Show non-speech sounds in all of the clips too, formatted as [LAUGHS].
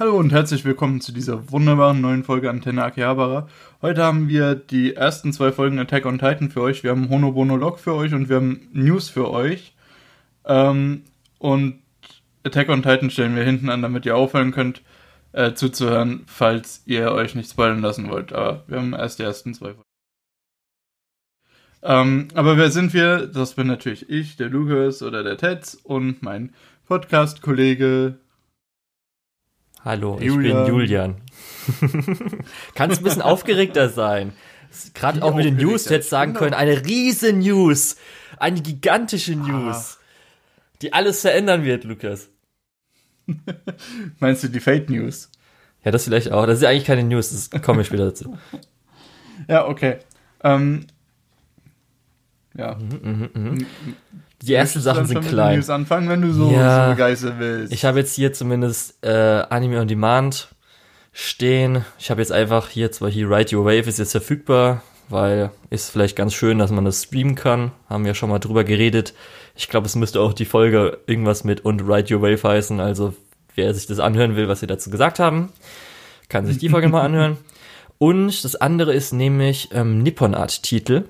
Hallo und herzlich willkommen zu dieser wunderbaren neuen Folge Antenne Akihabara. Heute haben wir die ersten zwei Folgen Attack on Titan für euch. Wir haben Honobono Log für euch und wir haben News für euch. Ähm, und Attack on Titan stellen wir hinten an, damit ihr aufhören könnt äh, zuzuhören, falls ihr euch nicht spoilern lassen wollt. Aber wir haben erst die ersten zwei Folgen. Ähm, aber wer sind wir? Das bin natürlich ich, der Lukas oder der Tetz und mein Podcast-Kollege Hallo, Julian. ich bin Julian. [LAUGHS] Kannst ein bisschen aufgeregter sein. Gerade auch mit den News, hättest sagen können, eine riesen News. Eine gigantische News. Ah. Die alles verändern wird, Lukas. [LAUGHS] Meinst du die Fake News? Ja, das vielleicht auch. Das ist ja eigentlich keine News, das komme ich später dazu. [LAUGHS] ja, okay. Ähm, ja. Mhm, mh, mh. Die ersten Sachen sind klein. News anfangen, wenn du so, ja, so begeistert willst. Ich habe jetzt hier zumindest äh, Anime on Demand stehen. Ich habe jetzt einfach hier zwar hier Ride Your Wave ist jetzt verfügbar, weil ist vielleicht ganz schön, dass man das streamen kann. Haben wir schon mal drüber geredet. Ich glaube, es müsste auch die Folge irgendwas mit und Ride Your Wave heißen. Also wer sich das anhören will, was wir dazu gesagt haben, kann sich die Folge mal anhören. [LAUGHS] Und das andere ist nämlich ähm, Nippon Art Titel.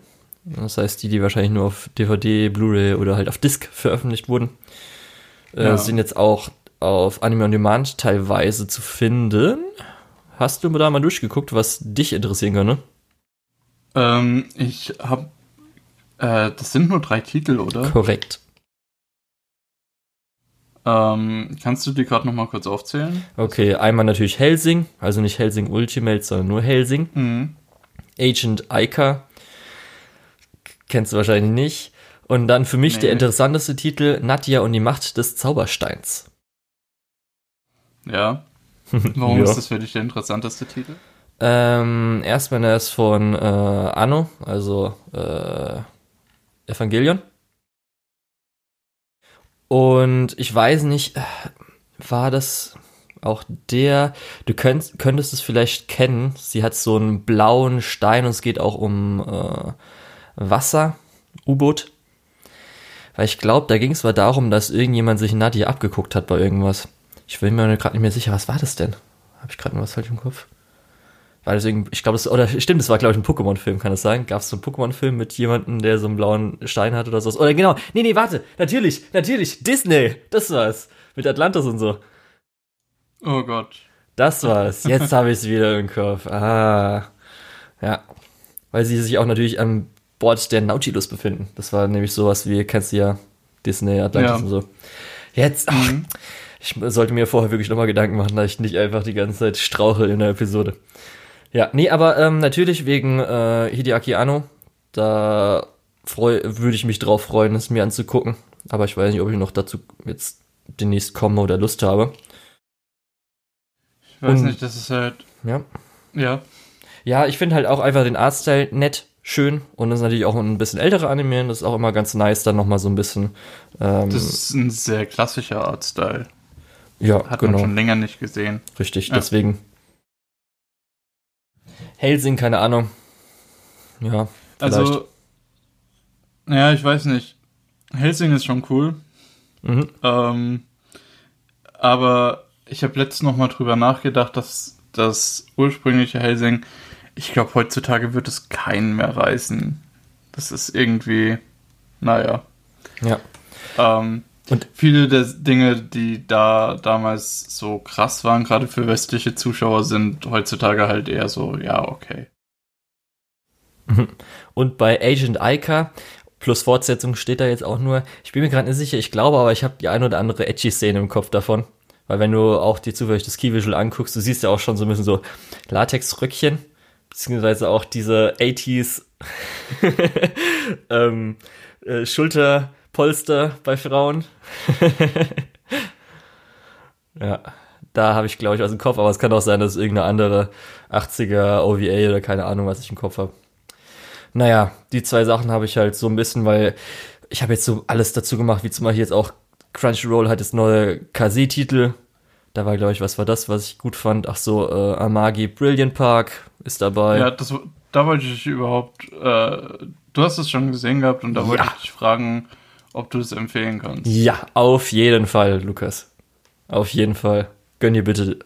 Das heißt, die, die wahrscheinlich nur auf DVD, Blu-ray oder halt auf Disc veröffentlicht wurden, äh, ja. sind jetzt auch auf Anime on Demand teilweise zu finden. Hast du da mal durchgeguckt, was dich interessieren könnte? Ähm, ich hab. Äh, das sind nur drei Titel, oder? Korrekt. Ähm, kannst du die gerade nochmal kurz aufzählen? Okay, einmal natürlich Helsing, also nicht Helsing Ultimate, sondern nur Helsing. Mhm. Agent Aika, Kennst du wahrscheinlich nicht. Und dann für mich nee. der interessanteste Titel, Nadja und die Macht des Zaubersteins. Ja. [LAUGHS] Warum ja. ist das für dich der interessanteste Titel? Ähm, erstmal er ist von äh, Anno, also äh, Evangelion. Und ich weiß nicht, äh, war das auch der, du könntest, könntest es vielleicht kennen, sie hat so einen blauen Stein und es geht auch um äh, Wasser, U-Boot. Weil ich glaube, da ging es mal darum, dass irgendjemand sich Nadia abgeguckt hat bei irgendwas. Ich bin mir gerade nicht mehr sicher, was war das denn? Habe ich gerade noch was falsch im Kopf? War das irgendwie, ich glaube, das, oder stimmt, das war, glaube ich, ein Pokémon-Film, kann das sein? Gab es so einen Pokémon-Film mit jemandem, der so einen blauen Stein hat oder so? Oder genau, nee, nee, warte, natürlich, natürlich, Disney, das war's. Mit Atlantis und so. Oh Gott. Das war's. Jetzt [LAUGHS] habe ich es wieder im Kopf. Ah. Ja. Weil sie sich auch natürlich am Bord der Nautilus befinden. Das war nämlich sowas wie, kennst du ja, Disney, Atlantis ja. und so. Jetzt, ach, mhm. ich sollte mir vorher wirklich nochmal Gedanken machen, dass ich nicht einfach die ganze Zeit strauche in der Episode. Ja, nee, aber ähm, natürlich wegen äh, Hideaki Anno, da würde ich mich drauf freuen, es mir anzugucken. Aber ich weiß nicht, ob ich noch dazu jetzt demnächst komme oder Lust habe. Ich weiß und, nicht, das ist halt. Ja. Ja. Ja, ich finde halt auch einfach den Artstyle nett schön und das ist natürlich auch ein bisschen ältere Anime, das ist auch immer ganz nice, dann nochmal so ein bisschen. Ähm, das ist ein sehr klassischer Artstyle. Ja, Hat genau. man schon länger nicht gesehen. Richtig, ja. deswegen. Helsing, keine Ahnung. Ja, vielleicht. Also, ja, ich weiß nicht. Helsing ist schon cool. Mhm. Ähm, aber ich habe letztens noch mal drüber nachgedacht, dass das ursprüngliche Helsing ich glaube, heutzutage wird es keinen mehr reißen. Das ist irgendwie, naja. Ja. Ähm, und viele der Dinge, die da damals so krass waren, gerade für westliche Zuschauer, sind heutzutage halt eher so, ja, okay. Und bei Agent Aika plus Fortsetzung steht da jetzt auch nur, ich bin mir gerade nicht sicher, ich glaube aber, ich habe die ein oder andere Edgy-Szene im Kopf davon. Weil wenn du auch dir zufällig das Key-Visual anguckst, du siehst ja auch schon so ein bisschen so Latex-Röckchen beziehungsweise auch diese 80s [LAUGHS] ähm, äh, Schulterpolster bei Frauen. [LAUGHS] ja, da habe ich, glaube ich, was im Kopf, aber es kann auch sein, dass es irgendeine andere 80er OVA oder keine Ahnung, was ich im Kopf habe. Naja, die zwei Sachen habe ich halt so ein bisschen, weil ich habe jetzt so alles dazu gemacht, wie zum Beispiel jetzt auch Crunchyroll hat jetzt neue KZ-Titel da war, glaube ich, was war das, was ich gut fand? Ach so, äh, Amagi Brilliant Park ist dabei. Ja, das, da wollte ich überhaupt, äh, du hast es schon gesehen gehabt und da wollte ich dich fragen, ob du es empfehlen kannst. Ja, auf jeden Fall, Lukas. Auf jeden Fall. Gönn dir bitte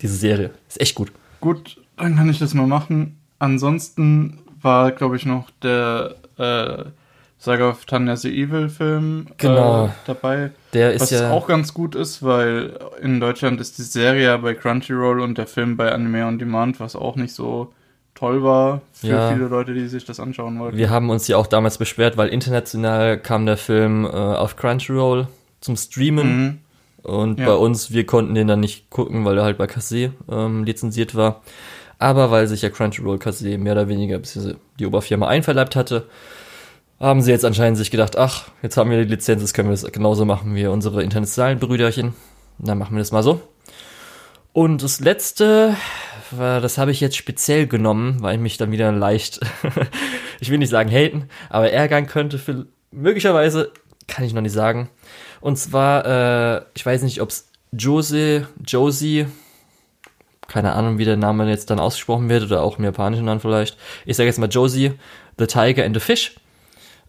diese Serie. Ist echt gut. Gut, dann kann ich das mal machen. Ansonsten war, glaube ich, noch der äh, Saga of Tanya the Evil Film Genau. äh, dabei. Der ist Was ja. auch ganz gut ist, weil in Deutschland ist die Serie ja bei Crunchyroll und der Film bei Anime on Demand, was auch nicht so toll war für Ja. viele Leute, die sich das anschauen wollten. Wir haben uns ja auch damals beschwert, weil international kam der Film äh, auf Crunchyroll zum Streamen. Mhm. Und Ja. bei uns, wir konnten den dann nicht gucken, weil er halt bei Kase ähm, lizenziert war. Aber weil sich ja Crunchyroll Kase mehr oder weniger die Oberfirma einverleibt hatte, haben sie jetzt anscheinend sich gedacht, ach, jetzt haben wir die Lizenz, jetzt können wir das genauso machen wie unsere internationalen Brüderchen. Dann machen wir das mal so. Und das letzte, das habe ich jetzt speziell genommen, weil mich dann wieder leicht, [LAUGHS] ich will nicht sagen haten, aber ärgern könnte. Für, möglicherweise kann ich noch nicht sagen. Und zwar, äh, ich weiß nicht, ob es Jose, Josie, keine Ahnung, wie der Name jetzt dann ausgesprochen wird oder auch im japanischen dann vielleicht. Ich sage jetzt mal Josie, The Tiger and the Fish.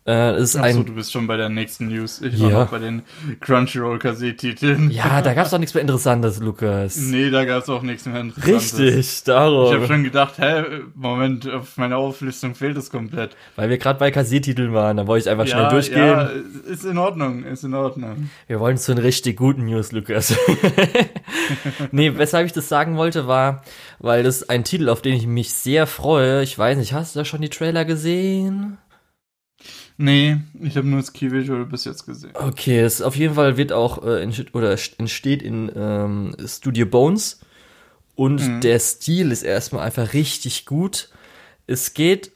Äh, ist Achso, ein, du bist schon bei der nächsten News. Ich war Ja. noch bei den Crunchyroll-Kassettiteln. ja, da gab es doch nichts mehr Interessantes, Lukas. Nee, da gab es auch nichts mehr Interessantes. Richtig, darum. Ich habe schon gedacht, hä, Moment, auf meiner Auflistung fehlt es komplett. Weil wir gerade bei Kassettiteln waren, da wollte ich einfach schnell durchgehen. Ja, ist in Ordnung, ist in Ordnung. Wir wollen zu den richtig guten News, Lukas. [LAUGHS] nee, weshalb ich das sagen wollte, war, weil das ein Titel, auf den ich mich sehr freue. Ich weiß nicht, hast du da schon die Trailer gesehen? Nee, ich habe nur das Key Visual bis jetzt gesehen. Okay, es auf jeden Fall wird auch äh, entsteht, oder entsteht in ähm, Studio Bones und Mhm. der Stil ist erstmal einfach richtig gut. Es geht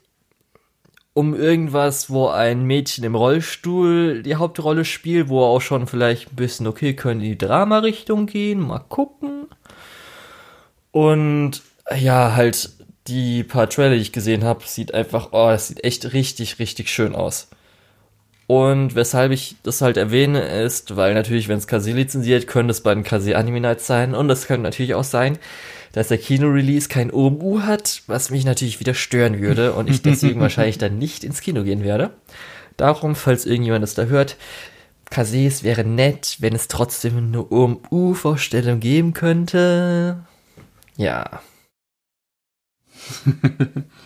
um irgendwas, wo ein Mädchen im Rollstuhl die Hauptrolle spielt, wo auch schon vielleicht ein bisschen, okay, können in die Drama-Richtung gehen, mal gucken. Und ja, halt die paar Trailer, die ich gesehen habe, sieht einfach, oh, das sieht echt richtig, richtig schön aus. Und weshalb ich das halt erwähne, ist, weil natürlich, wenn es Kase lizenziert, könnte es bei den Kase Anime Nights sein. Und es könnte natürlich auch sein, dass der Kino-Release kein OMU hat, was mich natürlich wieder stören würde [LAUGHS] und ich deswegen wahrscheinlich dann nicht ins Kino gehen werde. Darum, falls irgendjemand das da hört, Kase, es wäre nett, wenn es trotzdem eine OMU-Vorstellung geben könnte. Ja. [LAUGHS]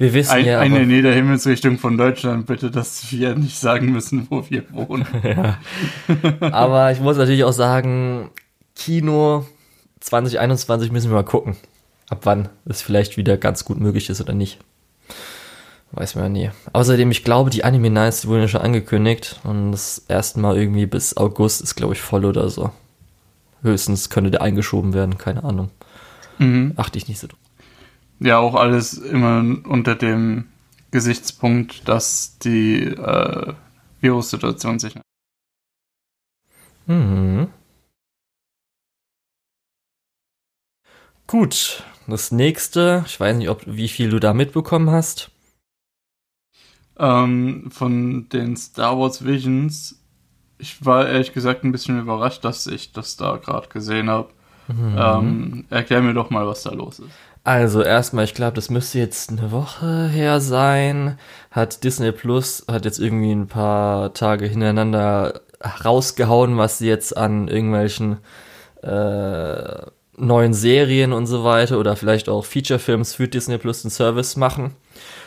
Wir wissen Ein, ja. eine aber- in jeder Himmelsrichtung von Deutschland, bitte, dass wir nicht sagen müssen, wo wir wohnen. [LAUGHS] Ja. Aber ich muss natürlich auch sagen, Kino 2021 müssen wir mal gucken, ab wann es vielleicht wieder ganz gut möglich ist oder nicht. Weiß man ja nie. Außerdem, ich glaube, die Anime Nights wurden ja schon angekündigt und das erste Mal irgendwie bis August ist, glaube ich, voll oder so. Höchstens könnte der eingeschoben werden, keine Ahnung. Mhm. Achte ich nicht so drauf. Ja, auch alles immer unter dem Gesichtspunkt, dass die äh, Virussituation sich. Mhm. Gut, das nächste, ich weiß nicht, ob wie viel du da mitbekommen hast. Ähm, von den Star Wars Visions, ich war ehrlich gesagt ein bisschen überrascht, dass ich das da gerade gesehen habe. Ähm, erklär mir doch mal, was da los ist. Also erstmal, ich glaube, das müsste jetzt eine Woche her sein. Hat Disney Plus hat jetzt irgendwie ein paar Tage hintereinander rausgehauen, was sie jetzt an irgendwelchen äh, neuen Serien und so weiter oder vielleicht auch Feature-Films für Disney Plus einen Service machen.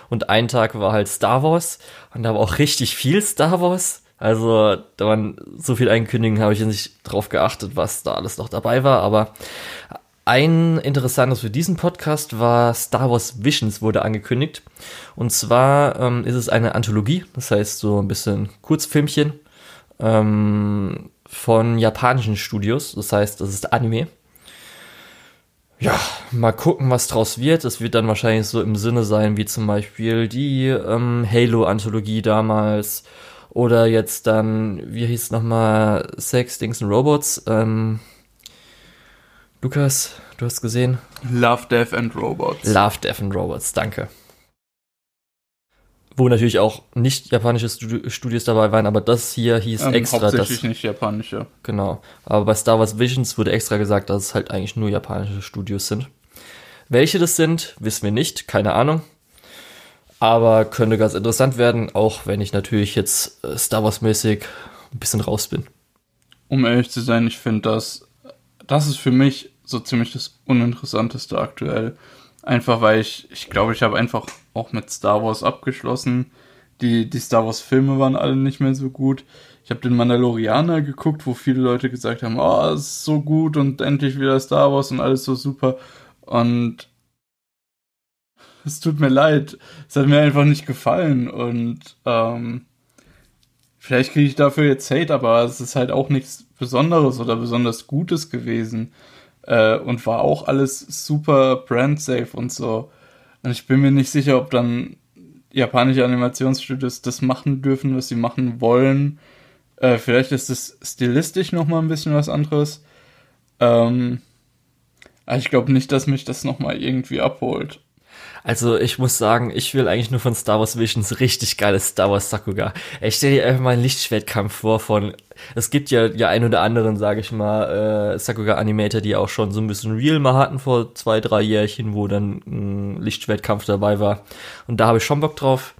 Und ein Tag war halt Star Wars und da war auch richtig viel Star Wars. Also da waren so viel Einkündigungen, habe ich nicht drauf geachtet, was da alles noch dabei war. Aber ein interessantes für diesen Podcast war Star Wars Visions wurde angekündigt. Und zwar ähm, ist es eine Anthologie, das heißt so ein bisschen Kurzfilmchen ähm, von japanischen Studios. Das heißt, das ist Anime. Ja, mal gucken, was draus wird. Es wird dann wahrscheinlich so im Sinne sein, wie zum Beispiel die ähm, Halo-Anthologie damals. Oder jetzt dann, wie hieß es nochmal, Sex, Dings und Robots. Ähm, Lukas, du hast gesehen? Love, Death and Robots. Love, Death and Robots, danke. Wo natürlich auch nicht japanische Studi Studios dabei waren, aber das hier hieß ähm, extra, hauptsächlich das, nicht japanische. genau. Aber bei Star Wars Visions wurde extra gesagt, dass es halt eigentlich nur japanische Studios sind. Welche das sind, wissen wir nicht, keine Ahnung. Aber könnte ganz interessant werden, auch wenn ich natürlich jetzt äh, Star Wars mäßig ein bisschen raus bin. Um ehrlich zu sein, ich finde das, das ist für mich so ziemlich das Uninteressanteste aktuell. Einfach weil ich, ich glaube, ich habe einfach auch mit Star Wars abgeschlossen. Die, die Star Wars Filme waren alle nicht mehr so gut. Ich habe den Mandalorianer geguckt, wo viele Leute gesagt haben, oh, es ist so gut und endlich wieder Star Wars und alles so super. Und es tut mir leid, es hat mir einfach nicht gefallen und ähm, vielleicht kriege ich dafür jetzt Hate, aber es ist halt auch nichts Besonderes oder besonders Gutes gewesen äh, und war auch alles super brand safe und so. Und ich bin mir nicht sicher, ob dann japanische Animationsstudios das machen dürfen, was sie machen wollen. Äh, vielleicht ist es stilistisch nochmal ein bisschen was anderes. Ähm, aber ich glaube nicht, dass mich das nochmal irgendwie abholt. Also ich muss sagen, ich will eigentlich nur von Star Wars Visions richtig geiles Star Wars Sakuga. Ich stell dir einfach mal einen Lichtschwertkampf vor von, es gibt ja, ja ein oder anderen, sage ich mal, äh, Sakuga Animator, die auch schon so ein bisschen Real mal hatten vor zwei, drei Jährchen, wo dann ein Lichtschwertkampf dabei war. Und da habe ich schon Bock drauf.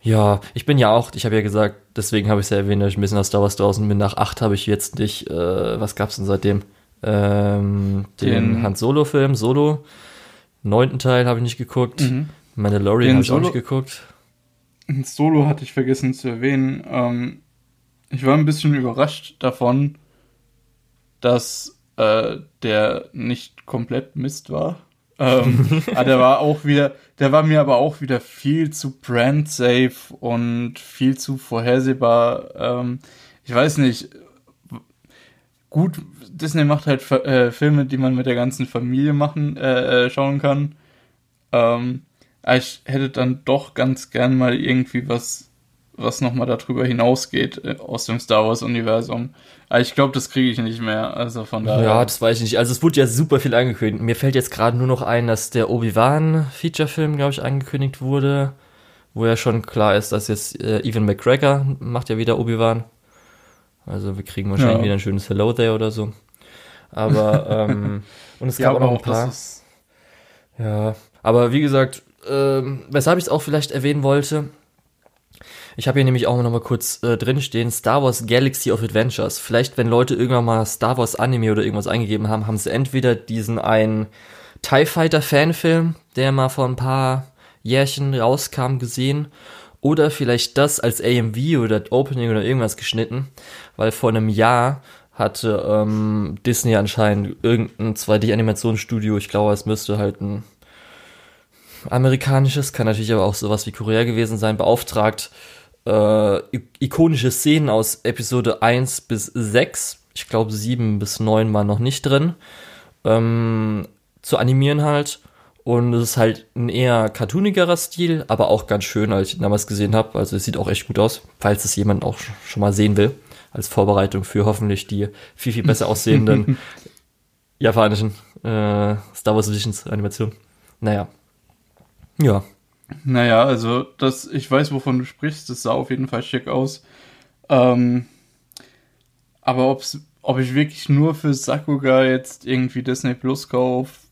Ja, ich bin ja auch, ich habe ja gesagt, deswegen habe ich es ja erwähnt, dass ich ein bisschen aus Star Wars draußen bin. Nach acht habe ich jetzt nicht, äh, was gab's denn seitdem? Ähm, den, den Han Solo-Film, Solo. Neunten Teil habe ich nicht geguckt. Mhm. Mandalorian habe ich auch nicht geguckt. Solo hatte ich vergessen zu erwähnen. Ähm, ich war ein bisschen überrascht davon, dass äh, der nicht komplett Mist war. ähm, [LAUGHS] aber der war auch wieder, der war mir aber auch wieder viel zu brand safe und viel zu vorhersehbar. Ähm, ich weiß nicht. Gut, Disney macht halt äh, Filme, die man mit der ganzen Familie machen, äh, äh, schauen kann. Ähm, ich hätte dann doch ganz gern mal irgendwie was, was nochmal darüber hinausgeht äh, aus dem Star Wars-Universum. Aber ich glaube, das kriege ich nicht mehr. Also von daher. Ja, das weiß ich nicht. Also es wurde ja super viel angekündigt. Mir fällt jetzt gerade nur noch ein, dass der Obi-Wan-Feature-Film, glaube ich, angekündigt wurde. Wo ja schon klar ist, dass jetzt äh, Evan McGregor macht ja wieder Obi-Wan. Also wir kriegen wahrscheinlich ja. wieder ein schönes Hello There oder so. Aber, [LAUGHS] ähm, und es gab ja, auch noch ein paar. Ja, aber wie gesagt, ähm, weshalb ich es auch vielleicht erwähnen wollte, ich habe hier nämlich auch noch mal kurz äh, drinstehen, Star Wars Galaxy of Adventures. Vielleicht, wenn Leute irgendwann mal Star Wars Anime oder irgendwas eingegeben haben, haben sie entweder diesen einen TIE Fighter Fanfilm, der mal vor ein paar Jährchen rauskam, gesehen. Oder vielleicht das als AMV oder Opening oder irgendwas geschnitten, weil vor einem Jahr hatte ähm, Disney anscheinend irgendein 2D-Animationsstudio, ich glaube, es müsste halt ein amerikanisches, kann natürlich aber auch sowas wie Korea gewesen sein, beauftragt, äh, ikonische Szenen aus Episode 1 bis 6, ich glaube 7 bis 9 waren noch nicht drin, ähm, zu animieren halt. Und es ist halt ein eher cartoonigerer Stil, aber auch ganz schön, als ich damals gesehen habe. Also es sieht auch echt gut aus, falls es jemand auch schon mal sehen will als Vorbereitung für hoffentlich die viel, viel besser aussehenden [LAUGHS] japanischen äh, Star Wars Editions Animation. Naja. Ja. Naja, also das, ich weiß, wovon du sprichst, das sah auf jeden Fall schick aus. Ähm, aber ob's, ob ich wirklich nur für Sakuga jetzt irgendwie Disney Plus kaufe.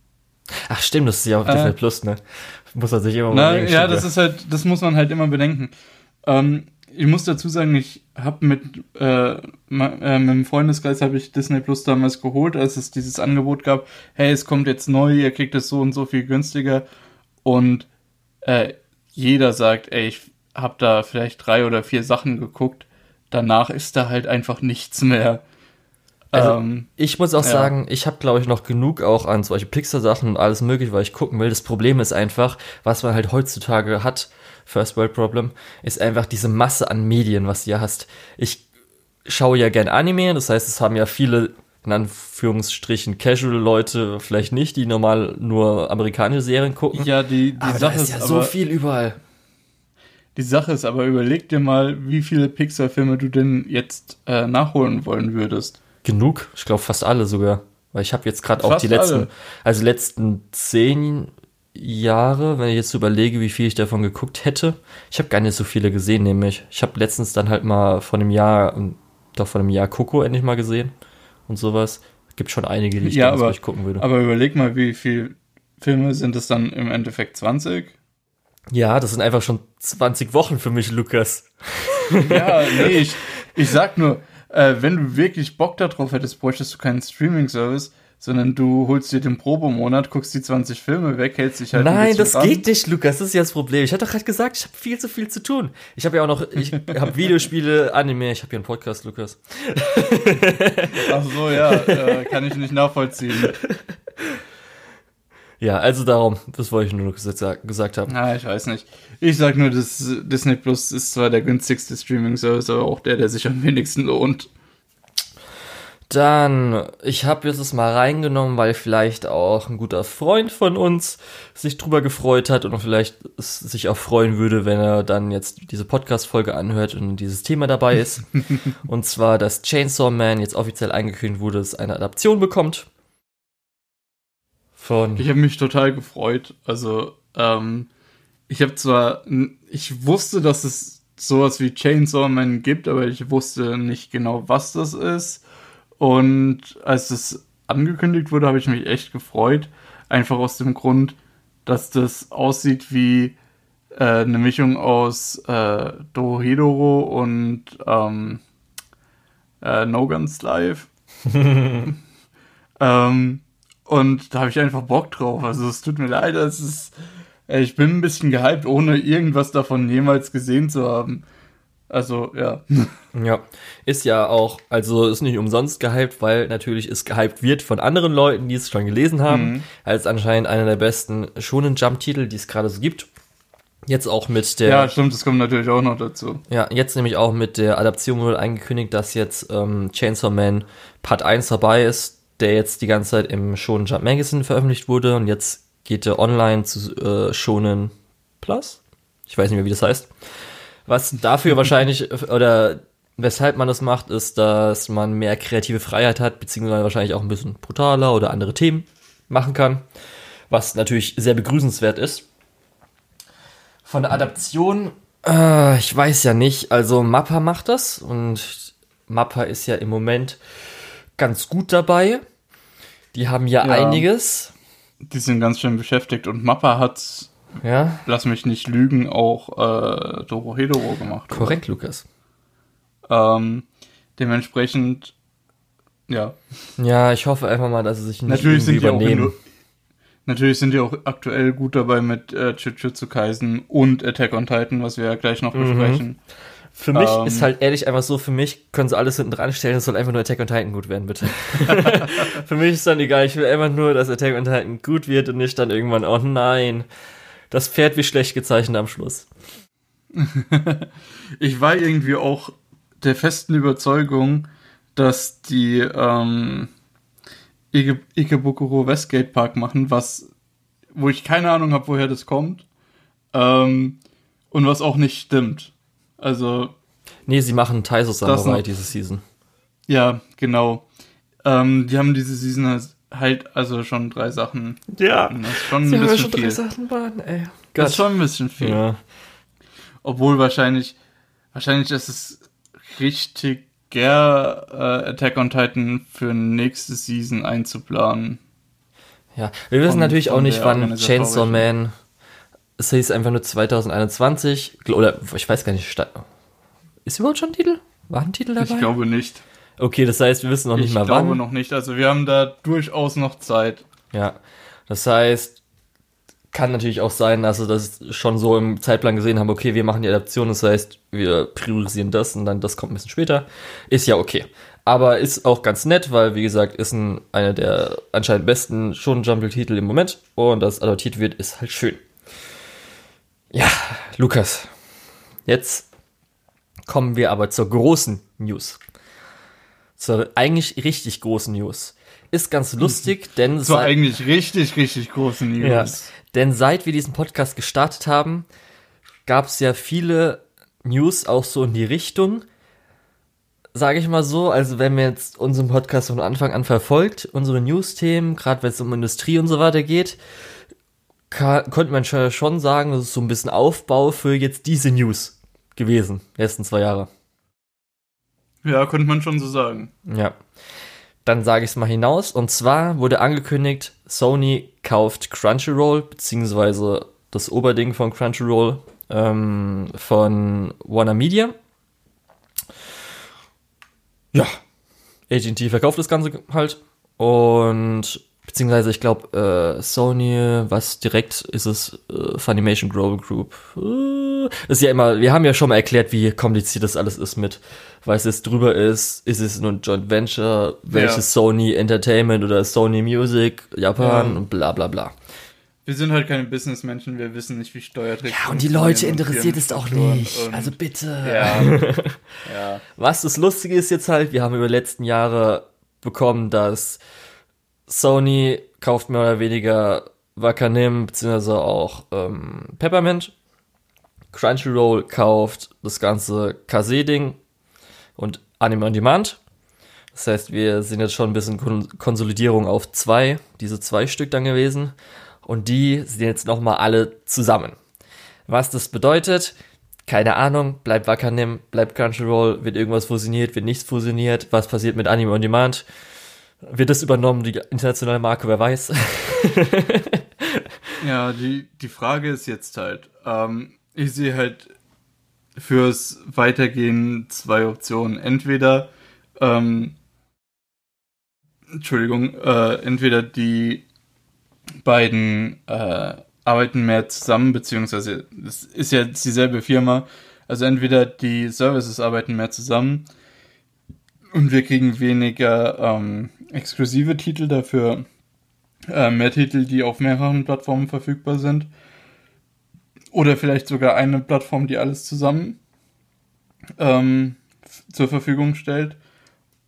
Ach stimmt, das ist ja auf äh, Disney Plus, ne? Muss man sich immer na, mal Ja, das ist halt, das muss man halt immer bedenken. Ähm, ich muss dazu sagen, ich habe mit, äh, äh, mit dem Freundeskreis habe ich Disney Plus damals geholt, als es dieses Angebot gab, hey, es kommt jetzt neu, ihr kriegt es so und so viel günstiger. Und äh, jeder sagt, ey, ich habe da vielleicht drei oder vier Sachen geguckt. Danach ist da halt einfach nichts mehr. Also, ähm, ich muss auch ja. sagen, ich habe, glaube ich, noch genug auch an solche Pixar-Sachen und alles mögliche, weil ich gucken will. Das Problem ist einfach, was man halt heutzutage hat, First World Problem, ist einfach diese Masse an Medien, was du ja hast. Ich schaue ja gern Anime, das heißt, es haben ja viele, in Anführungsstrichen, Casual-Leute vielleicht nicht, die normal nur amerikanische Serien gucken. Ja, die, die aber Sache ist ja so viel überall. Die Sache ist aber, überleg dir mal, wie viele Pixar-Filme du denn jetzt äh, nachholen wollen würdest. Genug, ich glaube fast alle sogar. Weil ich habe jetzt gerade auch die letzten, alle. also letzten zehn Jahre, wenn ich jetzt überlege, wie viel ich davon geguckt hätte. Ich habe gar nicht so viele gesehen, nämlich. Ich habe letztens dann halt mal von einem Jahr, doch von einem Jahr Coco endlich mal gesehen und sowas. Gibt schon einige, die ich ja, aber, gucken würde. Aber überleg mal, wie viele Filme sind es dann im Endeffekt 20? Ja, das sind einfach schon 20 Wochen für mich, Lukas. Ja, nee, ich, ich sag nur, äh, wenn du wirklich Bock darauf hättest, bräuchtest du keinen Streaming-Service, sondern du holst dir den Probemonat, guckst die 20 Filme weg, hältst dich halt ein Nein, das ran. geht nicht, Lukas. Das ist ja das Problem. Ich hatte doch gerade gesagt, ich habe viel zu viel zu tun. Ich habe ja auch noch, ich [LAUGHS] habe Videospiele, Anime, ich habe hier einen Podcast, Lukas. Ach so, ja, äh, kann ich nicht nachvollziehen. [LAUGHS] Ja, also darum, das wollte ich nur noch gesagt, gesagt haben. Na, ich weiß nicht. Ich sag nur, das Disney Plus ist zwar der günstigste Streaming-Service, aber auch der, der sich am wenigsten lohnt. Dann, ich habe jetzt es mal reingenommen, weil vielleicht auch ein guter Freund von uns sich drüber gefreut hat und vielleicht sich auch freuen würde, wenn er dann jetzt diese Podcast-Folge anhört und dieses Thema dabei ist. [LAUGHS] und zwar, dass Chainsaw Man jetzt offiziell eingekündigt wurde, dass es eine Adaption bekommt. Von. Ich habe mich total gefreut. Also, ähm, ich habe zwar, ich wusste, dass es sowas wie Chainsaw Man gibt, aber ich wusste nicht genau, was das ist. Und als es angekündigt wurde, habe ich mich echt gefreut. Einfach aus dem Grund, dass das aussieht wie äh, eine Mischung aus äh, Dorohedoro und ähm, äh, No Guns Live. [LAUGHS] ähm, und da habe ich einfach Bock drauf. Also es tut mir leid, es ist. Ich bin ein bisschen gehypt, ohne irgendwas davon jemals gesehen zu haben. Also, ja. [LAUGHS] Ja, ist ja auch, also ist nicht umsonst gehypt, weil natürlich es gehypt wird von anderen Leuten, die es schon gelesen haben, Mhm. als anscheinend einer der besten Shonen Jump Titel, die es gerade so gibt. Jetzt auch mit der, Ja, ja. stimmt, das kommt natürlich auch noch dazu. jetzt nämlich auch mit der Adaption wurde angekündigt, dass jetzt ähm, Chainsaw Man Part 1 dabei ist, der jetzt die ganze Zeit im Shonen Jump Magazine veröffentlicht wurde und jetzt geht er online zu äh, Shonen Plus. Ich weiß nicht mehr, wie das heißt. Was dafür [LAUGHS] wahrscheinlich, oder weshalb man das macht, ist, dass man mehr kreative Freiheit hat, beziehungsweise wahrscheinlich auch ein bisschen brutaler oder andere Themen machen kann. Was natürlich sehr begrüßenswert ist. Von der Adaption, äh, ich weiß ja nicht. Also Mappa macht das und Mappa ist ja im Moment ganz gut dabei. Die haben ja, Ja. einiges. Die sind ganz schön beschäftigt und Mappa hat, Ja, lass mich nicht lügen, auch äh, Dorohedoro gemacht. oder? korrekt, Lukas. Ähm, dementsprechend, ja. Ja, ich hoffe einfach mal, dass sie sich nicht Natürlich sind die auch übernehmen. in, Natürlich sind die auch aktuell gut dabei mit äh, Jujutsu Kaisen und Attack on Titan, was wir ja gleich noch Mhm. besprechen. Für mich Ähm, ist halt ehrlich einfach so, für mich können sie alles hinten dran stellen, es soll einfach nur Attack on Titan gut werden, bitte. [LAUGHS] [LAUGHS] für mich ist dann egal, ich will einfach nur, dass Attack on Titan gut wird und nicht dann irgendwann, oh nein, das Pferd wie schlecht gezeichnet am Schluss. [LAUGHS] Ich war irgendwie auch der festen Überzeugung, dass die ähm, Ike, Ikebukuro Westgate Park machen, was, wo ich keine Ahnung habe, woher das kommt. Ähm, und was auch nicht stimmt. Also, Nee, sie machen Taiso Samurai diese Season. ja, genau. Ähm, die haben diese Season halt also schon drei Sachen. Ja. Das ist schon ein bisschen viel. Sachen waren, ey. Das ist schon ein bisschen viel. Ja. Obwohl wahrscheinlich, wahrscheinlich ist es richtiger, äh, Attack on Titan für nächste Season einzuplanen. Ja, wir wissen Von- natürlich auch nicht, wann. Chainsaw Man. Es hieß einfach nur 2021. gl- Oder ich weiß gar nicht. Ist überhaupt schon ein Titel? War ein Titel dabei? Ich glaube nicht. okay, das heißt, wir wissen noch nicht ich mal glaube wann. noch nicht. Also wir haben da durchaus noch Zeit. Ja. Das heißt, kann natürlich auch sein, dass sie das schon so im Zeitplan gesehen haben, okay, wir machen die Adaption, das heißt, wir priorisieren das und dann das kommt ein bisschen später. Ist ja okay. Aber ist auch ganz nett, weil, wie gesagt, ist ein, einer der anscheinend besten schon Jumble-Titel im Moment und dass adaptiert wird, ist halt schön. Ja, Lukas. Jetzt kommen wir aber zur großen News. Zur eigentlich richtig großen News. Ist ganz lustig, denn Das war seit- eigentlich richtig, richtig große News. ja, denn seit wir diesen Podcast gestartet haben, gab es ja viele News auch so in die Richtung. Sage ich mal so, also wenn man jetzt unseren Podcast von Anfang an verfolgt, unsere News-Themen, gerade wenn es um Industrie und so weiter geht, ka- konnte man schon- sagen, das ist so ein bisschen Aufbau für jetzt diese News gewesen, die letzten zwei Jahre. Ja, könnte man schon so sagen. Ja. Dann sage ich es mal hinaus. Und zwar wurde angekündigt, Sony kauft Crunchyroll, beziehungsweise das Oberding von Crunchyroll ähm, von Warner Media. Ja. AT&T verkauft das Ganze halt. Und beziehungsweise ich glaube äh, Sony, was direkt ist es äh, Funimation Global Group. Äh, ist ja immer, wir haben ja schon mal erklärt, wie kompliziert das alles ist mit, was es drüber ist, ist es nur ein Joint Venture, welches Ja. Sony Entertainment oder Sony Music, Japan Ja. und bla bla bla. Wir sind halt keine Businessmenschen, wir wissen nicht, wie Steuertricks Ja, und die Leute interessiert es auch nicht. Also bitte. ja. [LAUGHS] ja. Was das Lustige ist jetzt halt, wir haben über die letzten Jahre bekommen, dass Sony kauft mehr oder weniger Wakanim, beziehungsweise auch ähm, Peppermint. Crunchyroll kauft das ganze KZ-Ding und Anime on Demand. Das heißt, wir sind jetzt schon ein bisschen Kon Konsolidierung auf zwei, diese zwei Stück dann gewesen. Und die sind jetzt nochmal alle zusammen. Was das bedeutet, keine Ahnung, bleibt Wakanim, bleibt Crunchyroll, wird irgendwas fusioniert, wird nichts fusioniert, was passiert mit Anime on Demand? Wird das übernommen, die internationale Marke, wer weiß? [LAUGHS] Ja, die, die Frage ist jetzt halt, ähm, ich sehe halt fürs Weitergehen zwei Optionen. Entweder, ähm, Entschuldigung, äh, entweder die beiden äh, arbeiten mehr zusammen, beziehungsweise es ist ja dieselbe Firma. Also entweder die Services arbeiten mehr zusammen und wir kriegen weniger ähm, exklusive Titel, dafür äh, mehr Titel, die auf mehreren Plattformen verfügbar sind. Oder vielleicht sogar eine Plattform, die alles zusammen ähm, zur Verfügung stellt,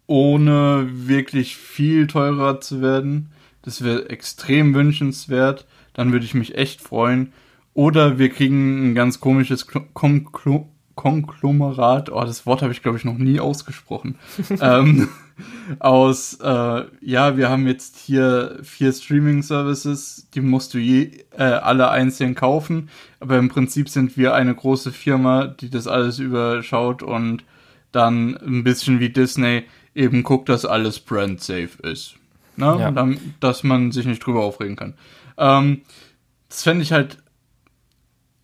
ohne wirklich viel teurer zu werden. Das wäre extrem wünschenswert. Dann würde ich mich echt freuen. Oder wir kriegen ein ganz komisches Klo- Konklu- Konglomerat. Oh, das Wort habe ich, glaube ich, noch nie ausgesprochen. [LAUGHS] ähm, aus, äh, ja, wir haben jetzt hier vier Streaming-Services, die musst du je, äh, alle einzeln kaufen, aber im Prinzip sind wir eine große Firma, die das alles überschaut und dann ein bisschen wie Disney eben guckt, dass alles brand-safe ist. Ne? Ja. Dann, dass man sich nicht drüber aufregen kann. Ähm, das fände ich halt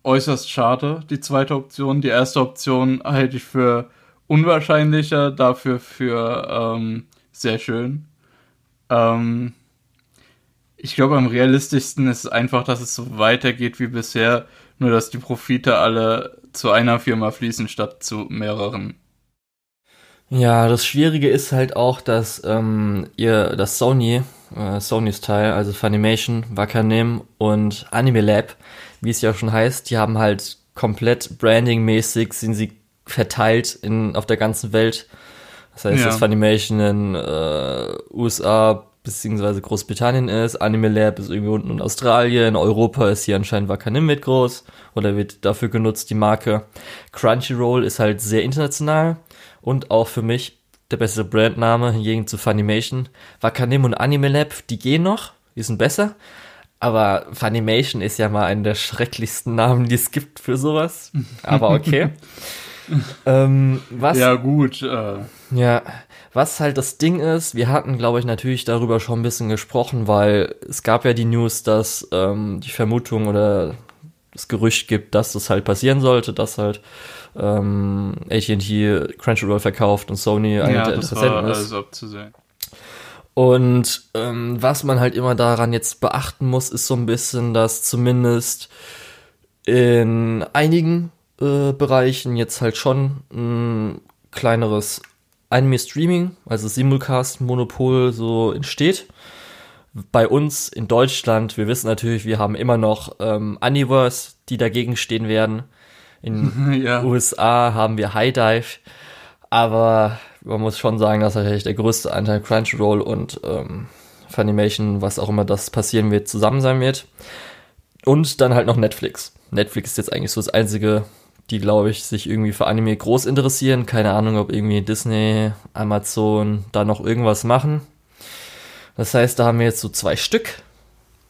äußerst schade, die zweite Option. Die erste Option halte ich für unwahrscheinlicher, dafür für ähm, sehr schön. Ähm, ich glaube, am realistischsten ist es einfach, dass es so weitergeht wie bisher, nur dass die Profite alle zu einer Firma fließen statt zu mehreren. Ja, das Schwierige ist halt auch, dass ähm, ihr, das Sony, äh, Sonys Teil, also Funimation, Wakanim und Anime Lab, wie es ja schon heißt, die haben halt komplett brandingmäßig sind sie verteilt in auf der ganzen Welt. Das heißt, Ja. dass Funimation in äh, USA beziehungsweise Großbritannien ist, Anime Lab ist irgendwie unten in Australien, Europa ist hier anscheinend Wakanim mit groß oder wird dafür genutzt, die Marke. Crunchyroll ist halt sehr international und auch für mich der bessere Brandname hingegen zu Funimation. Wakanim und Anime Lab, die gehen noch, die sind besser. Aber Funimation ist ja mal einer der schrecklichsten Namen, die es gibt für sowas. Aber okay. [LAUGHS] ähm, was, Ja, gut. Äh, ja, was halt das Ding ist, wir hatten, glaube ich, natürlich darüber schon ein bisschen gesprochen, weil es gab ja die News, dass ähm, die Vermutung oder das Gerücht gibt, dass das halt passieren sollte, dass halt ähm, AT&T Crunchyroll verkauft und Sony einer ja, das war ist. alles abzusehen. Und ähm, was man halt immer daran jetzt beachten muss, ist so ein bisschen, dass zumindest in einigen äh, Bereichen jetzt halt schon ein kleineres Anime-Streaming, also Simulcast-Monopol so entsteht. Bei uns in Deutschland, wir wissen natürlich, wir haben immer noch ähm, Universe, die dagegen stehen werden. In [LAUGHS] ja. USA haben wir High Dive, aber man muss schon sagen, dass natürlich der größte Anteil Crunchyroll und ähm, Funimation, was auch immer das passieren wird, zusammen sein wird. Und dann halt noch Netflix. Netflix ist jetzt eigentlich so das einzige, die glaube ich sich irgendwie für Anime groß interessieren. Keine Ahnung, ob irgendwie Disney, Amazon da noch irgendwas machen. Das heißt, da haben wir jetzt so zwei Stück.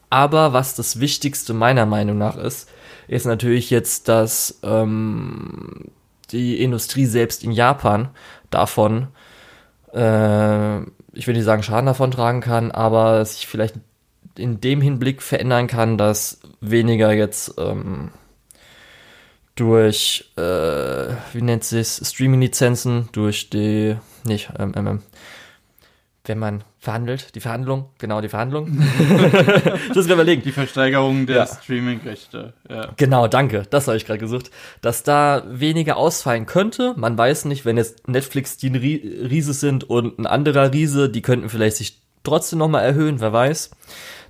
Aber was das Wichtigste meiner Meinung nach ist, ist natürlich jetzt, dass ähm, die Industrie selbst in Japan davon, äh, ich will nicht sagen Schaden davon tragen kann, aber sich vielleicht in dem Hinblick verändern kann, dass weniger jetzt ähm, durch, äh, wie nennt sich Streaming-Lizenzen, durch die, nicht, ähm, wenn man verhandelt, die Verhandlung, genau die Verhandlung. [LAUGHS] das ist überlegen. Die Versteigerung der ja. Streaming-Rechte. Ja. Genau, danke. Das habe ich gerade gesucht. Dass da weniger ausfallen könnte. Man weiß nicht, wenn jetzt Netflix die ein Riese sind und ein anderer Riese, die könnten vielleicht sich trotzdem nochmal erhöhen, wer weiß.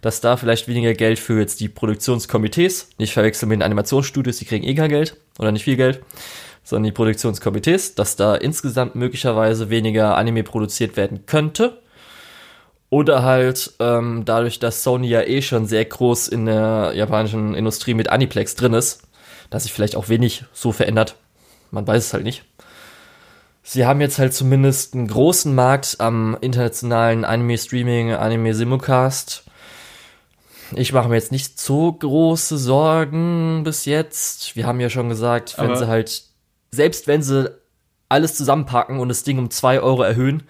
Dass da vielleicht weniger Geld für jetzt die Produktionskomitees, nicht verwechseln mit den Animationsstudios, die kriegen eh kein Geld oder nicht viel Geld, sondern die Produktionskomitees, dass da insgesamt möglicherweise weniger Anime produziert werden könnte oder halt ähm, dadurch, dass Sony ja eh schon sehr groß in der japanischen Industrie mit Aniplex drin ist, dass sich vielleicht auch wenig so verändert. Man weiß es halt nicht. Sie haben jetzt halt zumindest einen großen Markt am internationalen Anime-Streaming, Anime-Simulcast. Ich mache mir jetzt nicht so große Sorgen bis jetzt. Wir haben ja schon gesagt, wenn Aber sie halt, selbst wenn sie alles zusammenpacken und das Ding um zwei Euro erhöhen,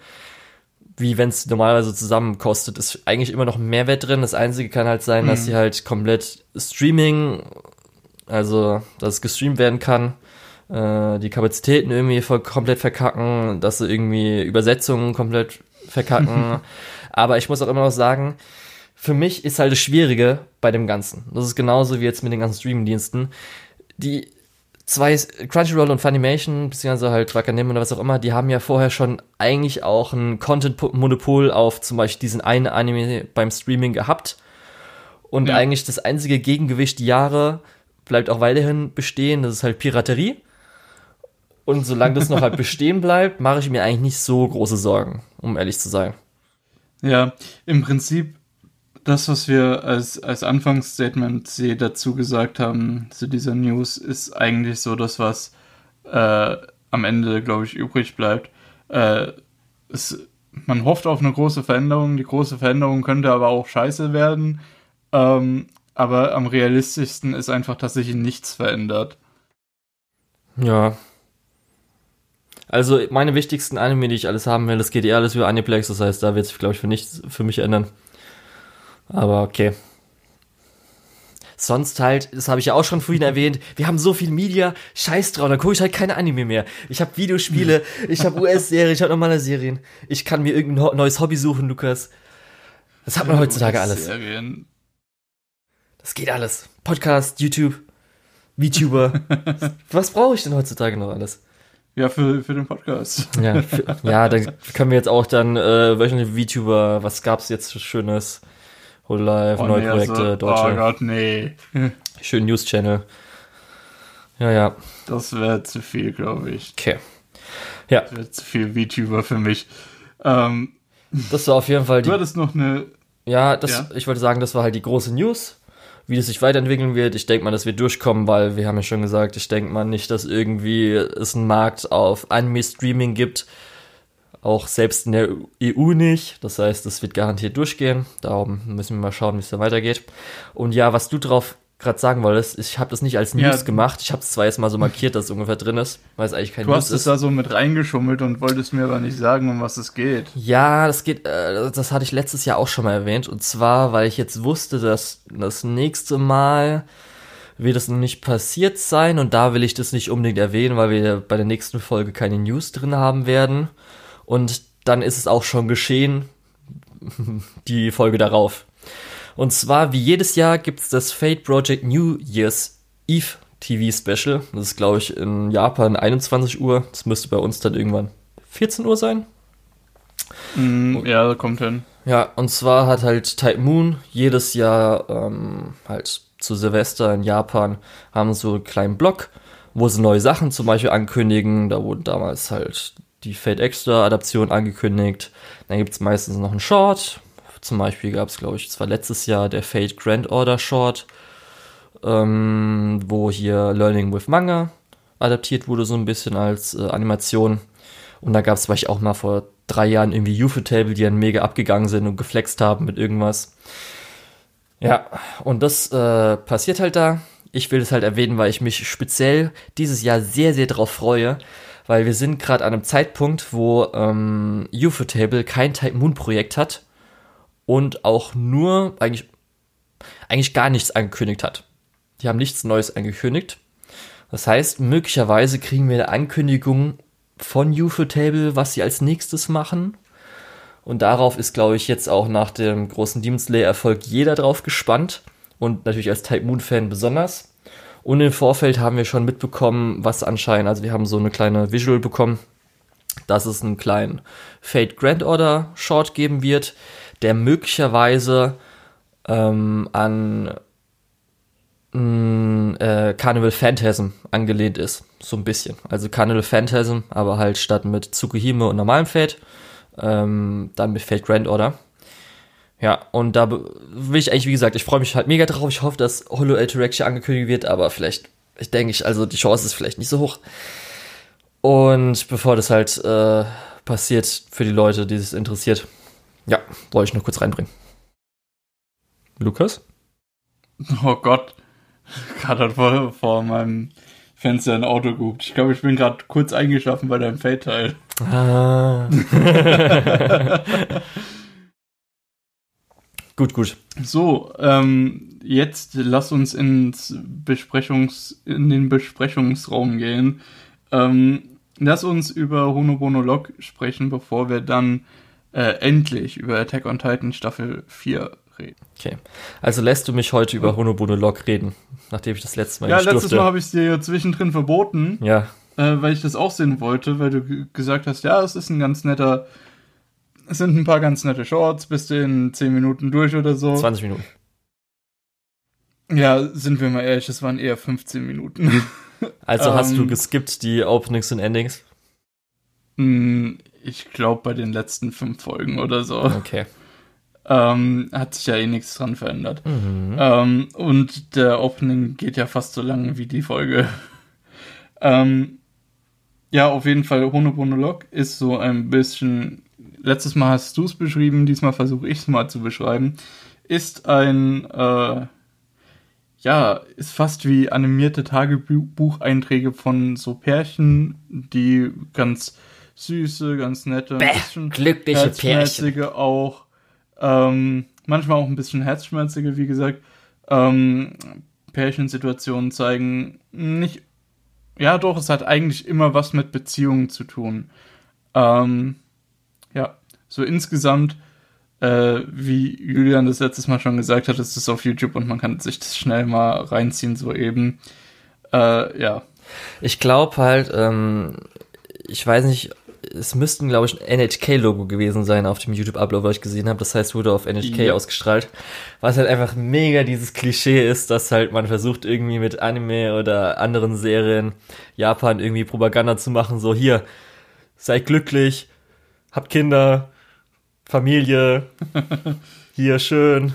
wie wenn es normalerweise zusammen kostet, ist eigentlich immer noch Mehrwert drin. Das Einzige kann halt sein, mhm. dass sie halt komplett Streaming, also dass es gestreamt werden kann, äh, die Kapazitäten irgendwie voll, komplett verkacken, dass sie irgendwie Übersetzungen komplett verkacken. [LAUGHS] Aber ich muss auch immer noch sagen, für mich ist halt das Schwierige bei dem Ganzen. Das ist genauso wie jetzt mit den ganzen Streaming-Diensten. Die zwei Crunchyroll und Funimation, beziehungsweise halt Wakanim oder was auch immer, die haben ja vorher schon eigentlich auch ein Content-Monopol auf zum Beispiel diesen einen Anime beim Streaming gehabt. Und ja. eigentlich das einzige Gegengewicht die Jahre bleibt auch weiterhin bestehen, das ist halt Piraterie. Und solange das noch halt [LAUGHS] bestehen bleibt, mache ich mir eigentlich nicht so große Sorgen, um ehrlich zu sein. Ja, im Prinzip das, was wir als, als Anfangsstatement dazu gesagt haben, zu dieser News, ist eigentlich so das, was äh, am Ende, glaube ich, übrig bleibt. Äh, es, man hofft auf eine große Veränderung. Die große Veränderung könnte aber auch scheiße werden. Ähm, aber am realistischsten ist einfach, dass sich nichts verändert. Ja. Also meine wichtigsten Anime, die ich alles haben will, das geht eh alles über Aniplex, das heißt, da wird sich, glaube ich, für nichts für mich ändern. Aber okay. Sonst halt, das habe ich ja auch schon vorhin [LAUGHS] erwähnt, wir haben so viel Media, scheiß drauf, dann gucke ich halt keine Anime mehr. Ich habe Videospiele, [LAUGHS] ich habe US-Serien, ich habe normale Serien. Ich kann mir irgendein neues Hobby suchen, Lukas. Das hat man heutzutage alles. Serien. Das geht alles. Podcast, YouTube, VTuber. [LAUGHS] Was brauche ich denn heutzutage noch alles? Ja, für, für den Podcast. Ja, für, ja, dann können wir jetzt auch dann äh, wöchentlich VTuber, was gab's jetzt Schönes? Whole Life, oh, neue nee, Projekte, also, deutsche. Oh Gott, nee. [LAUGHS] Schön News Channel. Ja, ja. Das wäre zu viel, glaube ich. Okay. Ja. Das wäre zu viel VTuber für mich. Ähm, das war auf jeden Fall die. Du hattest noch eine. Ja, das, ja? ich wollte sagen, das war halt die große News. Wie das sich weiterentwickeln wird, ich denke mal, dass wir durchkommen, weil wir haben ja schon gesagt, ich denke mal nicht, dass irgendwie es einen Markt auf Anime-Streaming gibt, auch selbst in der EU nicht. Das heißt, es wird garantiert durchgehen. Darum müssen wir mal schauen, wie es da weitergeht. Und ja, was du drauf gerade sagen wolltest, ich habe das nicht als News ja. gemacht. Ich habe es zwar jetzt mal so markiert, dass es ungefähr drin ist, weil es eigentlich kein du News ist. Du hast es da so mit reingeschummelt und wolltest mir aber nicht sagen, um was es geht. Ja, das geht, äh, das hatte ich letztes Jahr auch schon mal erwähnt. Und zwar, weil ich jetzt wusste, dass das nächste Mal wird es noch nicht passiert sein und da will ich das nicht unbedingt erwähnen, weil wir bei der nächsten Folge keine News drin haben werden. Und dann ist es auch schon geschehen, [LAUGHS] die Folge darauf. Und zwar, wie jedes Jahr, gibt es das Fate Project New Year's Eve TV Special. Das ist, glaube ich, in Japan 21 Uhr. Das müsste bei uns dann irgendwann 14 Uhr sein. Mm, ja, kommt hin. Ja, und zwar hat halt Type Moon jedes Jahr ähm, halt zu Silvester in Japan haben so einen kleinen Blog, wo sie neue Sachen zum Beispiel ankündigen. Da wurden damals halt die Fate Extra Adaption angekündigt. Dann gibt es meistens noch einen Short. Zum Beispiel gab es, glaube ich, zwar letztes Jahr der Fate Grand Order Short, ähm, wo hier Learning with Manga adaptiert wurde, so ein bisschen als äh, Animation. Und da gab es Beispiel auch mal vor drei Jahren irgendwie Ufotable, die dann mega abgegangen sind und geflext haben mit irgendwas. Ja, und das äh, passiert halt da. Ich will es halt erwähnen, weil ich mich speziell dieses Jahr sehr, sehr drauf freue, weil wir sind gerade an einem Zeitpunkt, wo ähm, Ufotable kein Type Moon Projekt hat und auch nur eigentlich eigentlich gar nichts angekündigt hat. Die haben nichts Neues angekündigt. Das heißt, möglicherweise kriegen wir eine Ankündigung von Ufotable, was sie als nächstes machen. Und darauf ist, glaube ich, jetzt auch nach dem großen Demon Slayer-Erfolg jeder drauf gespannt. Und natürlich als Type Moon-Fan besonders. Und im Vorfeld haben wir schon mitbekommen, was anscheinend, also wir haben so eine kleine Visual bekommen, dass es einen kleinen Fate Grand Order Short geben wird, der möglicherweise ähm, an mh, äh, Carnival Phantasm angelehnt ist. So ein bisschen. Also Carnival Phantasm, aber halt statt mit Tsukuhime und normalem Fate, ähm, dann mit Fate Grand Order. Ja, und da will ich eigentlich, wie gesagt, ich freue mich halt mega drauf. Ich hoffe, dass Holo Alteraction angekündigt wird, aber vielleicht, ich denke ich, also die Chance ist vielleicht nicht so hoch. Und bevor das halt äh, passiert für die Leute, die es interessiert, ja, wollte ich nur kurz reinbringen. Lukas? Oh Gott. [LAUGHS] Gerade hat vor, vor meinem Fenster ein Auto gehupt. Ich glaube, ich bin gerade kurz eingeschlafen bei deinem Fate-Teil. Ah. [LAUGHS] [LAUGHS] gut, gut. So, ähm, jetzt lass uns ins Besprechungs, in den Besprechungsraum gehen. Ähm, lass uns über Honobono Log sprechen, bevor wir dann äh, endlich über Attack on Titan Staffel 4 reden. Okay. Also lässt du mich heute über Honobono Log reden, nachdem ich das letzte Mal Ja, letztes Mal habe ich es dir ja zwischendrin verboten. Ja. Äh, weil ich das auch sehen wollte, weil du gesagt hast, ja, es ist ein ganz netter, es sind ein paar ganz nette Shorts, bist du in 10 Minuten durch oder so. 20 Minuten. Ja, sind wir mal ehrlich, es waren eher 15 Minuten. [LAUGHS] Also hast ähm, du geskippt die Openings und Endings? Hm, ich glaube bei den letzten fünf Folgen oder so. Okay. Ähm, hat sich ja eh nichts dran verändert. Mhm. Ähm, und der Opening geht ja fast so lang wie die Folge. [LAUGHS] ähm, ja, auf jeden Fall, Honobonolog ist so ein bisschen. Letztes Mal hast du es beschrieben, diesmal versuche ich es mal zu beschreiben. Ist ein. Äh, ja, ist fast wie animierte Tagebucheinträge von so Pärchen, die ganz süße, ganz nette, Bäh, bisschen glückliche Pärchen auch ähm, manchmal auch ein bisschen herzschmerzige, wie gesagt. Ähm, Pärchensituationen zeigen nicht. Ja, doch, es hat eigentlich immer was mit Beziehungen zu tun. Ähm, so insgesamt, äh, wie Julian das letztes Mal schon gesagt hat, ist es auf YouTube und man kann sich das schnell mal reinziehen, so eben. Äh, ja. Ich glaube halt, ähm, ich weiß nicht, es müssten, glaube ich, ein NHK-Logo gewesen sein auf dem YouTube-Upload, was ich gesehen habe. Das heißt, wurde auf NHK ja. ausgestrahlt. Was halt einfach mega dieses Klischee ist, dass halt man versucht, irgendwie mit Anime oder anderen Serien Japan irgendwie Propaganda zu machen. So, hier, seid glücklich, habt Kinder, Familie, [LAUGHS] hier schön.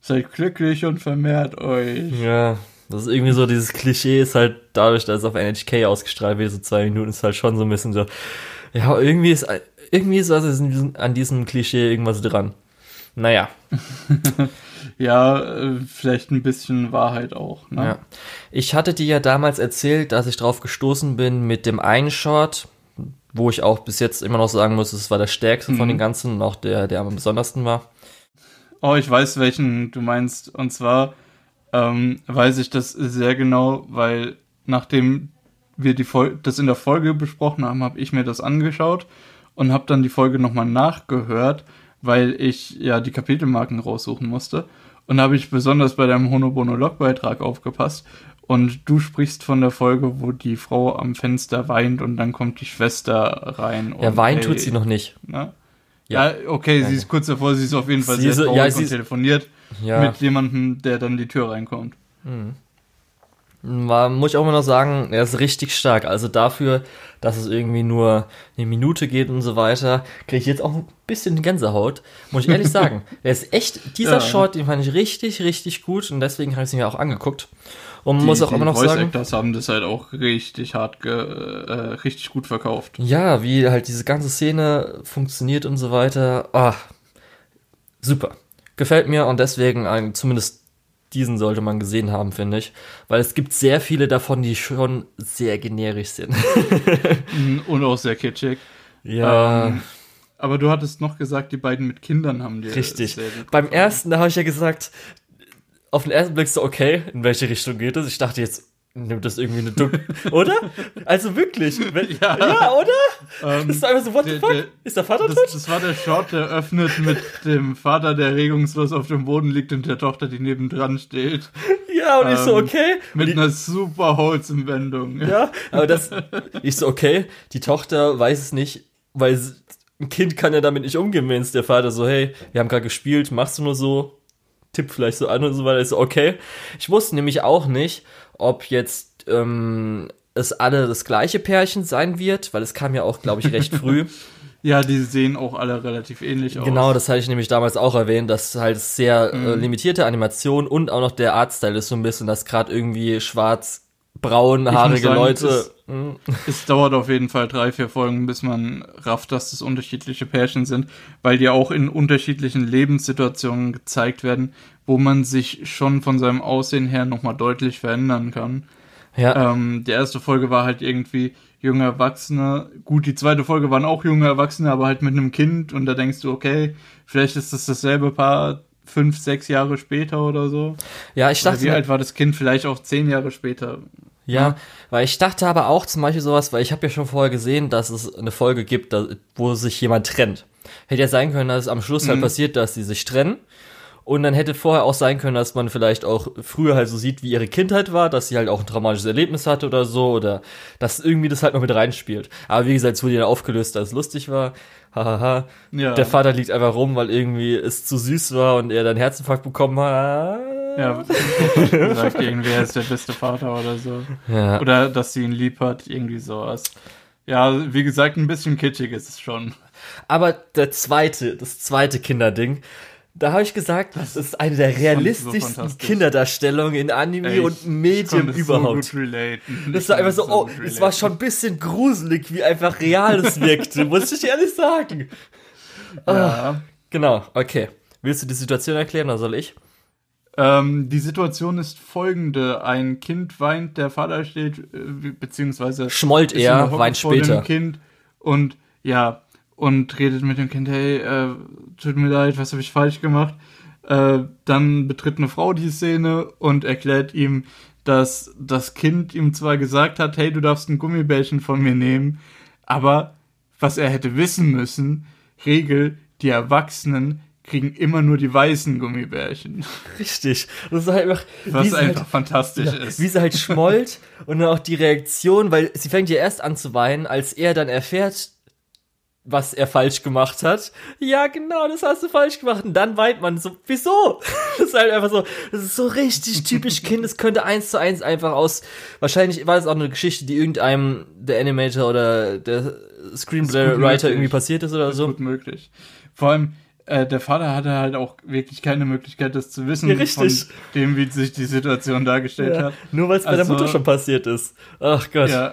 Seid glücklich und vermehrt euch. Ja, das ist irgendwie so, dieses Klischee ist halt dadurch, dass es auf NHK ausgestrahlt wird, so zwei Minuten, ist halt schon so ein bisschen so, ja, irgendwie ist, irgendwie ist also an diesem Klischee irgendwas dran. Naja. [LAUGHS] ja, äh, vielleicht ein bisschen Wahrheit auch. Ne? Ja. Ich hatte dir ja damals erzählt, dass ich drauf gestoßen bin mit dem einen Short, wo ich auch bis jetzt immer noch sagen muss, es war der stärkste mhm. von den ganzen und auch der, der am besondersten war. Oh, ich weiß, welchen du meinst. Und zwar ähm, weiß ich das sehr genau, weil nachdem wir die das in der Folge besprochen haben, habe ich mir das angeschaut und habe dann die Folge nochmal nachgehört, weil ich ja die Kapitelmarken raussuchen musste. Und habe ich besonders bei deinem Honobono-Log-Beitrag aufgepasst. Und du sprichst von der Folge, wo die Frau am Fenster weint und dann kommt die Schwester rein. Ja, weint hey, tut sie noch nicht. Ne? Ja. ja, okay, sie ist kurz davor, sie ist auf jeden Fall sie sehr traurig ja, und telefoniert ja. mit jemandem, der dann die Tür reinkommt. Mhm. War, muss ich auch immer noch sagen, er ist richtig stark. Also dafür, dass es irgendwie nur eine Minute geht und so weiter, kriege ich jetzt auch ein bisschen Gänsehaut. Muss ich ehrlich [LAUGHS] sagen. Der ist echt, dieser ja. Short, den fand ich richtig, richtig gut und deswegen habe ich ihn mir auch angeguckt. Und die, muss auch immer noch Voice sagen. Actors haben das halt auch richtig hart, äh, richtig gut verkauft. Ja, wie halt diese ganze Szene funktioniert und so weiter. Ah, super. Gefällt mir und deswegen ein, zumindest diesen sollte man gesehen haben, finde ich. Weil es gibt sehr viele davon, die schon sehr generisch sind. [LAUGHS] Und auch sehr kitschig. Ja. Ähm, aber du hattest noch gesagt, die beiden mit Kindern haben dir. Richtig. Beim ersten, da habe ich ja gesagt, auf den ersten Blick so, okay, in welche Richtung geht es? Ich dachte jetzt, nimmt das irgendwie eine dumme. oder? Also wirklich. Wenn, [LAUGHS] Ja. ja. oder? Ähm, Das ist einfach so, what the der- fuck? der- ist der Vater Das, tot? das war der Shot, der öffnet mit dem Vater, der regungslos auf dem Boden liegt und der Tochter, die nebendran steht. [LAUGHS] Ja, und ich so, ähm, okay. Mit die, einer super Wholesome-Wendung. ja, [LAUGHS] aber das, ich so, okay, die Tochter weiß es nicht, weil ein Kind kann ja damit nicht umgehen, wenn es der Vater so, hey, wir haben gerade gespielt, machst du nur so, tipp vielleicht so an und so weiter. Ich so, okay. Ich wusste nämlich auch nicht, ob jetzt ähm, es alle das gleiche Pärchen sein wird, weil es kam ja auch, glaube ich, recht früh. [LAUGHS] Ja, die sehen auch alle relativ ähnlich aus. Genau, das hatte ich nämlich damals auch erwähnt, dass halt sehr äh, Mhm. limitierte Animation und auch noch der Artstyle ist so ein bisschen, dass gerade irgendwie schwarz, braun, muss haarige sagen, Leute. es- Hm, [LAUGHS] Es dauert auf jeden Fall drei, vier Folgen, bis man rafft, dass das unterschiedliche Pärchen sind, weil die auch in unterschiedlichen Lebenssituationen gezeigt werden, wo man sich schon von seinem Aussehen her nochmal deutlich verändern kann. ja, Ähm, die erste Folge war halt irgendwie junge Erwachsene. Gut, die zweite Folge waren auch junge Erwachsene, aber halt mit einem Kind. Und da denkst du, okay, vielleicht ist das dasselbe Paar fünf, sechs Jahre später oder so. ja, ich Oder dachte, wie alt war das Kind? Vielleicht auch zehn Jahre später. ja, weil ich dachte aber auch zum Beispiel sowas, weil ich habe ja schon vorher gesehen, dass es eine Folge gibt, da, wo sich jemand trennt. Hätte ja sein können, dass es am Schluss Mhm. halt passiert, dass sie sich trennen. Und dann hätte vorher auch sein können, dass man vielleicht auch früher halt so sieht, wie ihre Kindheit war, dass sie halt auch ein traumatisches Erlebnis hatte oder so, oder dass irgendwie das halt noch mit reinspielt. Aber wie gesagt, es wurde ja aufgelöst, dass es lustig war. Hahaha. Ja. Der Vater liegt einfach rum, weil irgendwie es zu süß war und er dann Herzinfarkt bekommen hat. Ja, [LAUGHS] sagt irgendwie, er ist der beste Vater oder so. Ja. Oder dass sie ihn lieb hat, irgendwie sowas. Ja, wie gesagt, ein bisschen kitschig ist es schon. Aber der zweite, das zweite Kinderding, da habe ich gesagt, das ist eine der so realistischsten fantastisch. Kinderdarstellungen in Anime Ey, und es überhaupt. So. Das war einfach so, oh, es war schon ein bisschen gruselig, wie einfach real es wirkte, [LAUGHS] muss ich ehrlich sagen. Ja. Genau, okay. Willst du die Situation erklären oder soll ich? Ähm, die Situation ist folgende: Ein Kind weint, der Vater steht, äh, beziehungsweise Schmollt er, weint später. Kind und ja, und redet mit dem Kind, hey, äh, tut mir leid, was habe ich falsch gemacht? Äh, dann betritt eine Frau die Szene und erklärt ihm, dass das Kind ihm zwar gesagt hat, hey, du darfst ein Gummibärchen von mir nehmen, aber was er hätte wissen müssen, Regel, die Erwachsenen kriegen immer nur die weißen Gummibärchen. Richtig. Das ist halt einfach, Was einfach halt, fantastisch ja, ist. wie sie halt schmollt und dann auch die Reaktion, weil sie fängt ja erst an zu weinen, als er dann erfährt, was er falsch gemacht hat. Ja, genau, das hast du falsch gemacht. Und dann weint man so, wieso? [LAUGHS] Das ist halt einfach so, das ist so richtig typisch Kind. Es könnte eins zu eins einfach aus, wahrscheinlich war das auch eine Geschichte, die irgendeinem der Animator oder der Screenplay-Writer irgendwie passiert ist oder ist so. gut möglich. Vor allem, äh, der Vater hatte halt auch wirklich keine Möglichkeit, das zu wissen, Ja, richtig. von dem, wie sich die Situation dargestellt Ja, hat. nur weil es bei der Also- Mutter schon passiert ist. Ach Gott. Ja,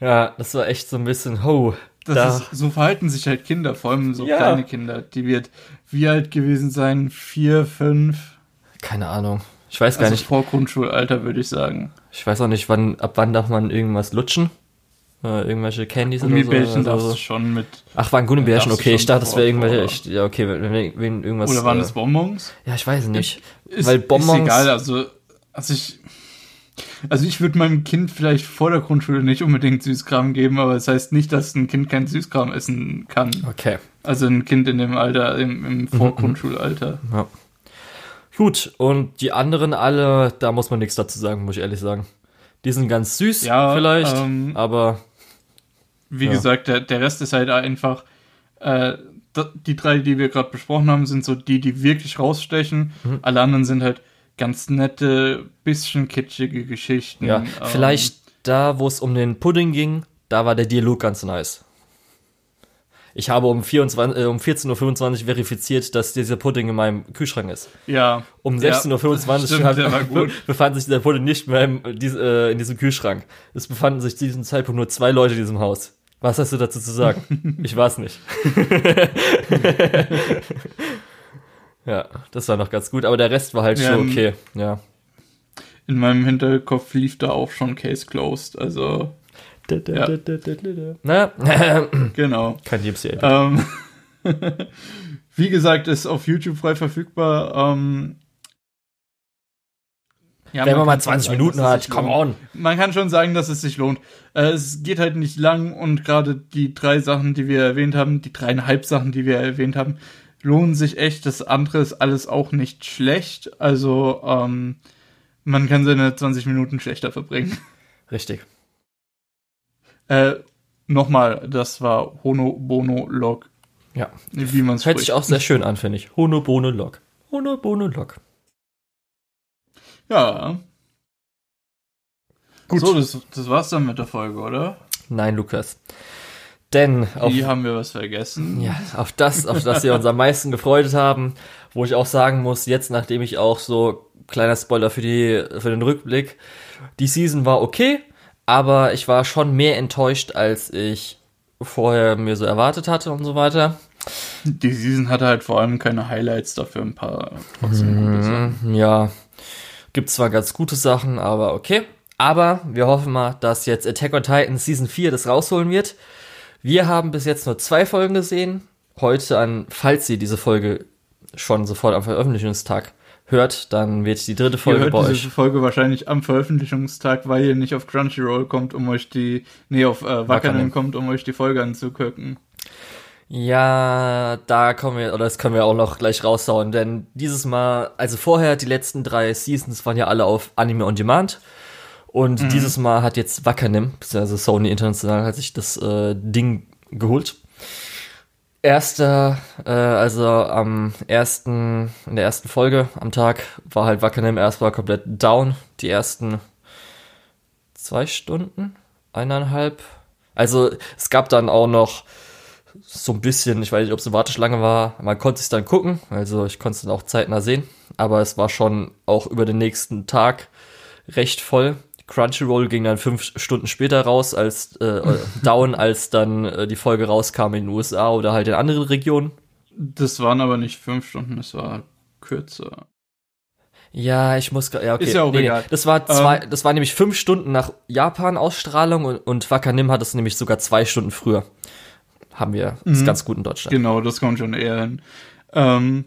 Ja, das war echt so ein bisschen, ho. Das da. ist, so verhalten sich halt Kinder, vor allem so Ja. kleine Kinder. Die wird wie alt gewesen sein? Vier, fünf? Keine Ahnung. Ich weiß gar Also nicht. vor Grundschulalter, würde ich sagen. Ich weiß auch nicht, wann, ab wann darf man irgendwas lutschen? Äh, irgendwelche Candies oder so. Gummibärchen oder darfst du schon mit.Ach, waren Gummibärchen, okay. Ich dachte, das wäre irgendwelche. Ich, ja, okay, wenn, wenn, irgendwas. Oder waren äh, es Bonbons? Ja, ich weiß nicht. Ist, Weil Bonbons. Ist egal, also, also ich. Also ich würde meinem Kind vielleicht vor der Grundschule nicht unbedingt Süßkram geben, aber das heißt nicht, dass ein Kind kein Süßkram essen kann. Okay. Also ein Kind in dem Alter, im, Mhm, im Vorgrundschulalter. Ja. Gut, und die anderen alle, da muss man nichts dazu sagen, muss ich ehrlich sagen. Die sind ganz süß, Ja, vielleicht, ähm, aber Wie Ja. gesagt, der, der Rest ist halt einfach. Äh, die drei, die wir gerade besprochen haben, sind so die, die wirklich rausstechen. Mhm. Alle anderen sind halt ganz nette, bisschen kitschige Geschichten. ja, Ähm, vielleicht da, wo es um den Pudding ging, da war der Dialog ganz nice. Ich habe um, 24, äh, um 14.25 Uhr verifiziert, dass dieser Pudding in meinem Kühlschrank ist. Ja. Um Ja, 16.25 stimmt, Uhr der [LAUGHS] befand sich dieser Pudding nicht mehr im, äh, in diesem Kühlschrank. Es befanden sich zu diesem Zeitpunkt nur zwei Leute in diesem Haus. Was hast du dazu zu sagen? [LAUGHS] ich weiß nicht. [LAUGHS] ja, das war noch ganz gut, aber der Rest war halt Ja, schon okay. Ja. In meinem Hinterkopf lief da auch schon Case Closed. Also, Ja. Na, [LAUGHS] genau. kein DMC. Ähm, [LAUGHS] wie gesagt, ist auf YouTube frei verfügbar. Ähm, Ja, Wenn man mal kann 20 schon sagen, Minuten dass es hat, sich come lohnt. on. Man kann schon sagen, dass es sich lohnt. Äh, es geht halt nicht lang und gerade die drei Sachen, die wir erwähnt haben, die dreieinhalb Sachen, die wir erwähnt haben, lohnen sich echt. Das andere ist alles auch nicht schlecht. Also ähm, man kann seine 20 Minuten schlechter verbringen. Richtig. Äh, Nochmal, das war Hono Bono Log, Ja. wie man es Hört sich auch sehr schön an, finde ich. Hono Bono Log. Hono Bono Log. Ja. Gut. So, das, das war's dann mit der Folge, oder? Nein, Lukas. Denn auf, Hier haben wir was vergessen. ja, auf das, auf das wir uns am meisten gefreut haben, wo ich auch sagen muss, jetzt nachdem ich auch so, kleiner Spoiler für, die, für den Rückblick, die Season war okay, aber ich war schon mehr enttäuscht, als ich vorher mir so erwartet hatte und so weiter. Die Season hatte halt vor allem keine Highlights, dafür ein paar trotzdem gute Sachen. Mhm, Ja, gibt zwar ganz gute Sachen, aber okay. Aber wir hoffen mal, dass jetzt Attack on Titan Season 4 das rausholen wird. Wir haben bis jetzt nur zwei Folgen gesehen. Heute an, falls ihr diese Folge schon sofort am Veröffentlichungstag hört, dann wird die dritte Ihr Folge hört bei diese euch. Folge wahrscheinlich am Veröffentlichungstag, weil ihr nicht auf Crunchyroll kommt, um euch die, nee, auf äh, Wakanim. kommt, um euch die Folge anzugucken. Ja, da kommen wir, oder das können wir auch noch gleich raushauen, denn dieses Mal, also vorher, die letzten drei Seasons waren ja alle auf Anime on Demand. Und dieses Mal hat jetzt Wakanim, beziehungsweise Sony International, hat sich das äh, Ding geholt. Erster, äh, also am ersten, in der ersten Folge am Tag war halt Wakanim erstmal komplett down. Die ersten zwei Stunden, eineinhalb. Also es gab dann auch noch so ein bisschen, ich weiß nicht, ob es eine Warteschlange war, man konnte es dann gucken, also ich konnte es dann auch zeitnah sehen, aber es war schon auch über den nächsten Tag recht voll. Crunchyroll ging dann fünf Stunden später raus, als äh, äh, [LAUGHS] down, als dann äh, die Folge rauskam in den USA oder halt in anderen Regionen. Das waren aber nicht fünf Stunden, das war kürzer. Ja, ich muss, ja, okay. Ist ja auch egal. Das war zwei, das war nämlich fünf Stunden nach Japan-Ausstrahlung und, und Wakanim hat es nämlich sogar zwei Stunden früher. Haben wir, ist ganz gut in Deutschland. Genau, das kommt schon eher hin. Ähm,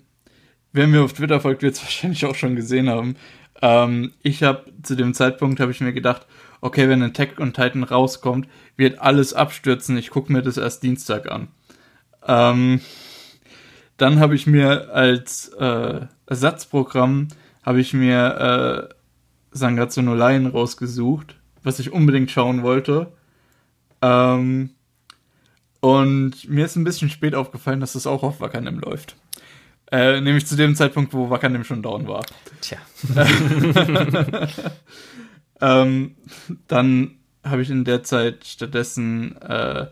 wer mir auf Twitter folgt, wird es [LAUGHS] wahrscheinlich auch schon gesehen haben. Ähm, ich habe zu dem Zeitpunkt habe ich mir gedacht, okay, wenn Attack on Titan rauskommt, wird alles abstürzen. Ich gucke mir das erst Dienstag an. Ähm, dann habe ich mir als äh, Ersatzprogramm habe ich mir äh, Sangatsu no Lion rausgesucht, was ich unbedingt schauen wollte. Ähm, und mir ist ein bisschen spät aufgefallen, dass das auch auf Wakanim läuft. Äh, nämlich zu dem Zeitpunkt, wo Wakanim schon down war. Tja. [LAUGHS] Ähm, dann habe ich in der Zeit stattdessen äh,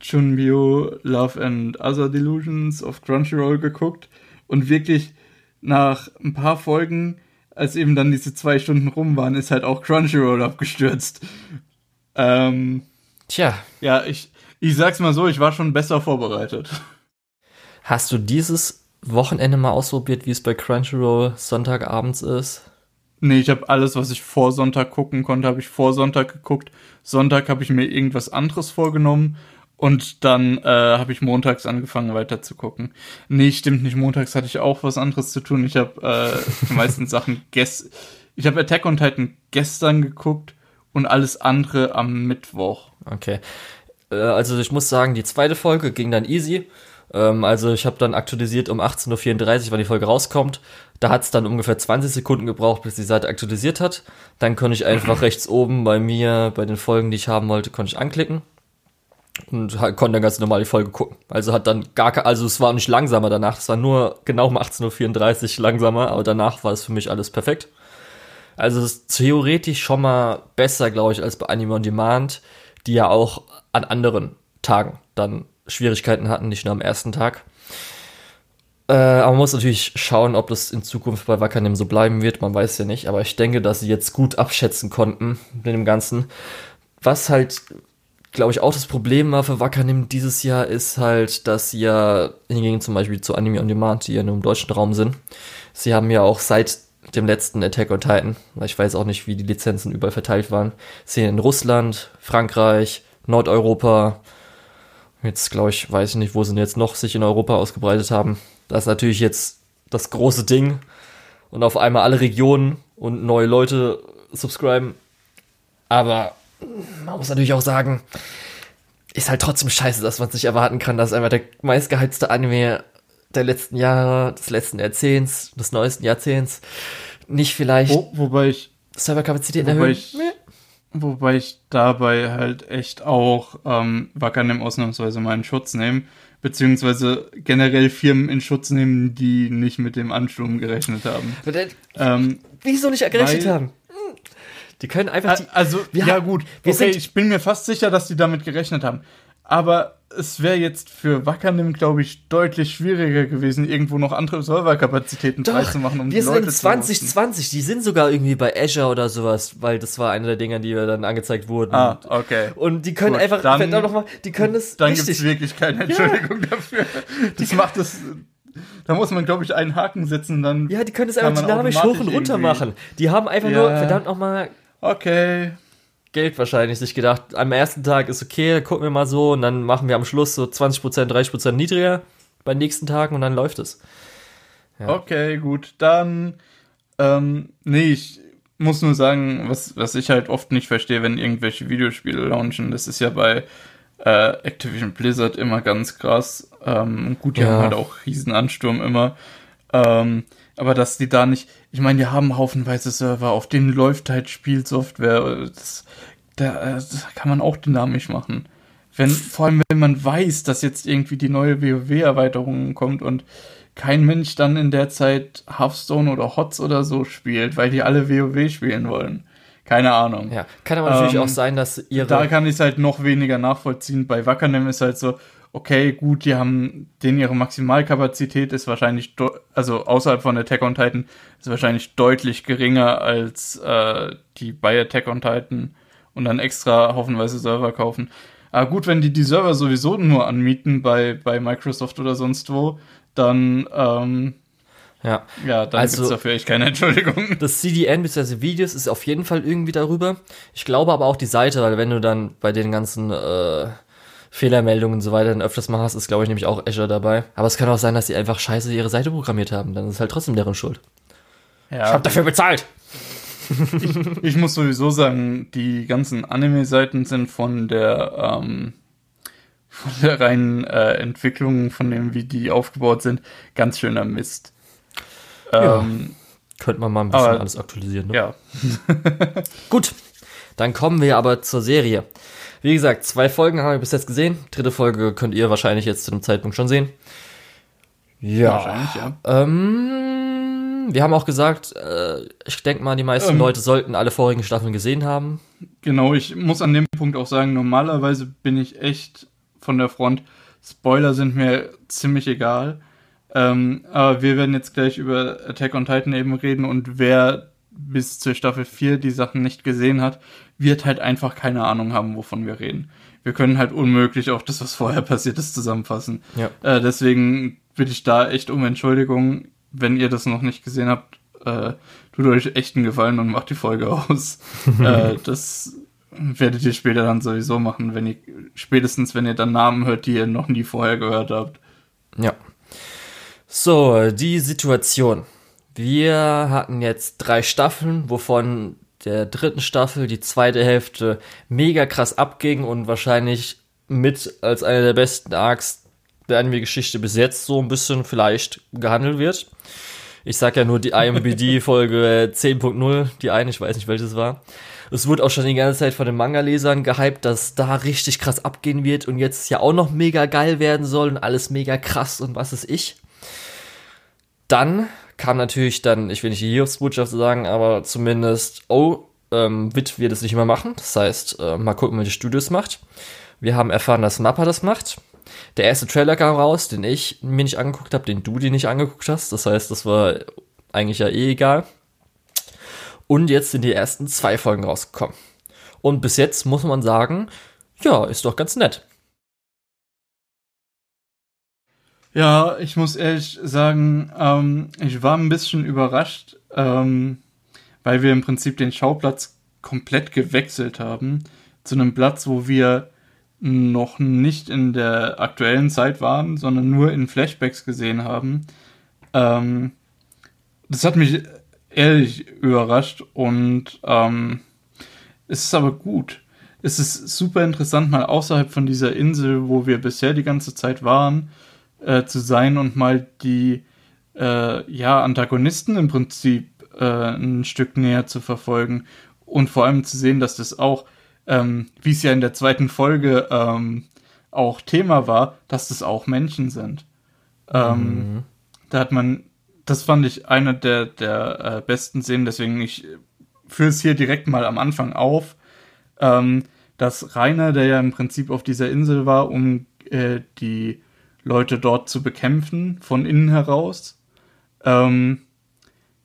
Chunbyo Love and Other Delusions auf Crunchyroll geguckt und wirklich nach ein paar Folgen, als eben dann diese zwei Stunden rum waren, ist halt auch Crunchyroll abgestürzt. Ähm, Tja, ja, ich, ich sag's mal so, ich war schon besser vorbereitet. Hast du dieses Wochenende mal ausprobiert, wie es bei Crunchyroll Sonntagabends ist? Nee, ich habe alles, was ich vor Sonntag gucken konnte, habe ich vor Sonntag geguckt. Sonntag habe ich mir irgendwas anderes vorgenommen und dann äh, habe ich montags angefangen weiter zu gucken. Nee, stimmt nicht. Montags hatte ich auch was anderes zu tun. Ich habe äh, die meisten [LAUGHS] Sachen gest ich habe Attack on Titan gestern geguckt und alles andere am Mittwoch. Okay. Äh, Also ich muss sagen, die zweite Folge ging dann easy. Ähm, Also ich habe dann aktualisiert um 18.34 Uhr, wann die Folge rauskommt. Da hat es dann ungefähr 20 Sekunden gebraucht, bis die Seite aktualisiert hat. Dann konnte ich einfach [CLEARS THROAT] rechts oben bei mir, bei den Folgen, die ich haben wollte, konnte ich anklicken. Und konnte dann ganz normal die Folge gucken. Also hat dann gar also es war nicht langsamer danach, es war nur genau um 18.34 Uhr langsamer, aber danach war es für mich alles perfekt. Also es ist theoretisch schon mal besser, glaube ich, als bei Anime on Demand, die ja auch an anderen Tagen dann Schwierigkeiten hatten, nicht nur am ersten Tag. Äh, aber man muss natürlich schauen, ob das in Zukunft bei Wakanim so bleiben wird. Man weiß ja nicht. Aber ich denke, dass sie jetzt gut abschätzen konnten mit dem Ganzen. Was halt, glaube ich, auch das Problem war für Wakanim dieses Jahr, ist halt, dass sie ja hingegen zum Beispiel zu Anime on Demand, die ja nur im deutschen Raum sind, sie haben ja auch seit dem letzten Attack on Titan, weil ich weiß auch nicht, wie die Lizenzen überall verteilt waren, sehen in Russland, Frankreich, Nordeuropa, jetzt glaube ich, weiß ich nicht, wo sie jetzt noch sich in Europa ausgebreitet haben. Das ist natürlich jetzt das große Ding und auf einmal alle Regionen und neue Leute subscriben. Aber man muss natürlich auch sagen, ist halt trotzdem scheiße, dass man sich erwarten kann, dass einfach der meistgeheizte Anime der letzten Jahre, des letzten Jahrzehnts, des neuesten Jahrzehnts nicht vielleicht Wo, wobei ich, Serverkapazitäten wobei erhöhen. ich, wobei ich dabei halt echt auch ähm, Wackernem ausnahmsweise mal in Schutz nehme, beziehungsweise generell Firmen in Schutz nehmen, die nicht mit dem Ansturm gerechnet haben. Ähm, Wieso nicht gerechnet Weil- haben? Die können einfach die, Also, ja gut, okay, ich bin mir fast sicher, dass die damit gerechnet haben. Aber es wäre jetzt für Wackernim, glaube ich, deutlich schwieriger gewesen, irgendwo noch andere Serverkapazitäten freizumachen, um wir die sind Leute in zu hosten. 2020, die sind sogar irgendwie bei Azure oder sowas, weil das war eine der Dinger, die wir dann angezeigt wurden. Ah, okay. Und die können Gut, einfach, dann- noch mal, die können es Dann gibt es wirklich keine Entschuldigung dafür. [LAUGHS] Das macht es. Da muss man, glaube ich, einen Haken setzen, dann. ja, die können es einfach dynamisch hoch und runter machen. Die haben einfach Ja. nur, verdammt noch mal, Okay. Geld wahrscheinlich sich gedacht, am ersten Tag ist okay, gucken wir mal so und dann machen wir am Schluss so 20%, 30% niedriger bei den nächsten Tagen und dann läuft es. Ja. Okay, gut. Dann. Ähm, nee, ich muss nur sagen, was, was ich halt oft nicht verstehe, wenn irgendwelche Videospiele launchen, das ist ja bei äh, Activision Blizzard immer ganz krass. Ähm, gut, die Ja. haben halt auch Riesenansturm immer. Ähm, aber dass die da nicht, ich meine, die haben haufenweise Server, auf denen läuft halt Spielsoftware. Das, da, das kann man auch dynamisch machen. Wenn, vor allem, wenn man weiß, dass jetzt irgendwie die neue WoW-Erweiterung kommt und kein Mensch dann in der Zeit Hearthstone oder HOTS oder so spielt, weil die alle WoW spielen wollen. Keine Ahnung. Ja, kann aber natürlich Ähm, auch sein, dass ihre. Da kann ich es halt noch weniger nachvollziehen. Bei Wackernem ist halt so, okay, gut, die haben, denen ihre Maximalkapazität ist wahrscheinlich, also außerhalb von Attack on Titan, ist wahrscheinlich deutlich geringer als äh, die bei Attack on Titan und dann extra haufenweise Server kaufen. Aber gut, wenn die die Server sowieso nur anmieten bei, bei Microsoft oder sonst wo, dann, ähm, ja. ja, dann Also- gibt's dafür echt keine Entschuldigung. [LAUGHS] Das CDN bzw. Videos ist auf jeden Fall irgendwie darüber. Ich glaube aber auch die Seite, weil wenn du dann bei den ganzen äh, Fehlermeldungen und so weiter dann öfters mal hast, ist glaube ich nämlich auch Azure dabei. Aber es kann auch sein, dass sie einfach scheiße ihre Seite programmiert haben. Dann ist halt trotzdem deren Schuld. Ja, dafür bezahlt. Ich muss sowieso sagen, die ganzen Anime-Seiten sind von der, ähm, von der reinen äh, Entwicklung, von dem, wie die aufgebaut sind, ganz schöner Mist. Ja. Ähm, Könnte man mal ein bisschen Aber- alles aktualisieren. Ne? ja. [LAUGHS] Gut, dann kommen wir aber zur Serie. Wie gesagt, zwei Folgen haben wir bis jetzt gesehen. Dritte Folge könnt ihr wahrscheinlich jetzt zu dem Zeitpunkt schon sehen. Ja. Wahrscheinlich, ja. Ähm, wir haben auch gesagt, äh, ich denke mal, die meisten Ähm. Leute sollten alle vorigen Staffeln gesehen haben. Genau, ich muss an dem Punkt auch sagen, normalerweise bin ich echt von der Front. Spoiler sind mir ziemlich egal. Ähm, aber wir werden jetzt gleich über Attack on Titan eben reden und wer bis zur Staffel 4 die Sachen nicht gesehen hat, wird halt einfach keine Ahnung haben, wovon wir reden. Wir können halt unmöglich auch das, was vorher passiert ist, zusammenfassen. Ja. Äh, deswegen bitte ich da echt um Entschuldigung, wenn ihr das noch nicht gesehen habt. Äh, tut euch echt einen Gefallen und macht die Folge [LAUGHS] aus. äh, [LAUGHS] das werdet ihr später dann sowieso machen, wenn ihr spätestens wenn ihr dann Namen hört, die ihr noch nie vorher gehört habt. Ja. So, die Situation. Wir hatten jetzt drei Staffeln, wovon der dritten Staffel die zweite Hälfte mega krass abging und wahrscheinlich mit als eine der besten Arcs der Anime-Geschichte bis jetzt so ein bisschen vielleicht gehandelt wird. Ich sag ja nur die IMBD-Folge 10.0, [LAUGHS] die eine, ich weiß nicht welches war. Es wurde auch schon die ganze Zeit von den Manga-Lesern gehypt, dass da richtig krass abgehen wird und jetzt ja auch noch mega geil werden soll und alles mega krass und was ist ich. Dann kam natürlich dann, ich will nicht die Hiobsbotschaft sagen, aber zumindest, oh, ähm, Witt wird es nicht mehr machen. Das heißt, äh, mal gucken, welche Studios macht. Wir haben erfahren, dass Mappa das macht. Der erste Trailer kam raus, den ich mir nicht angeguckt habe, den du dir nicht angeguckt hast. Das heißt, das war eigentlich ja eh egal. Und jetzt sind die ersten zwei Folgen rausgekommen. Und bis jetzt muss man sagen, ja, ist doch ganz nett. Ja, ich muss ehrlich sagen, ähm, ich war ein bisschen überrascht, ähm, weil wir im Prinzip den Schauplatz komplett gewechselt haben zu einem Platz, wo wir noch nicht in der aktuellen Zeit waren, sondern nur in Flashbacks gesehen haben. Ähm, das hat mich ehrlich überrascht und ähm, es ist aber gut. Es ist super interessant, mal außerhalb von dieser Insel, wo wir bisher die ganze Zeit waren, äh, zu sein und mal die äh, ja, Antagonisten im Prinzip äh, ein Stück näher zu verfolgen und vor allem zu sehen, dass das auch, ähm, wie es ja in der zweiten Folge ähm, auch Thema war, dass das auch Menschen sind. Ähm, mhm. Da hat man, das fand ich eine der, der äh, besten Szenen, deswegen ich führe es hier direkt mal am Anfang auf, ähm, dass Rainer, der ja im Prinzip auf dieser Insel war, um äh, die Leute dort zu bekämpfen, von innen heraus, ähm,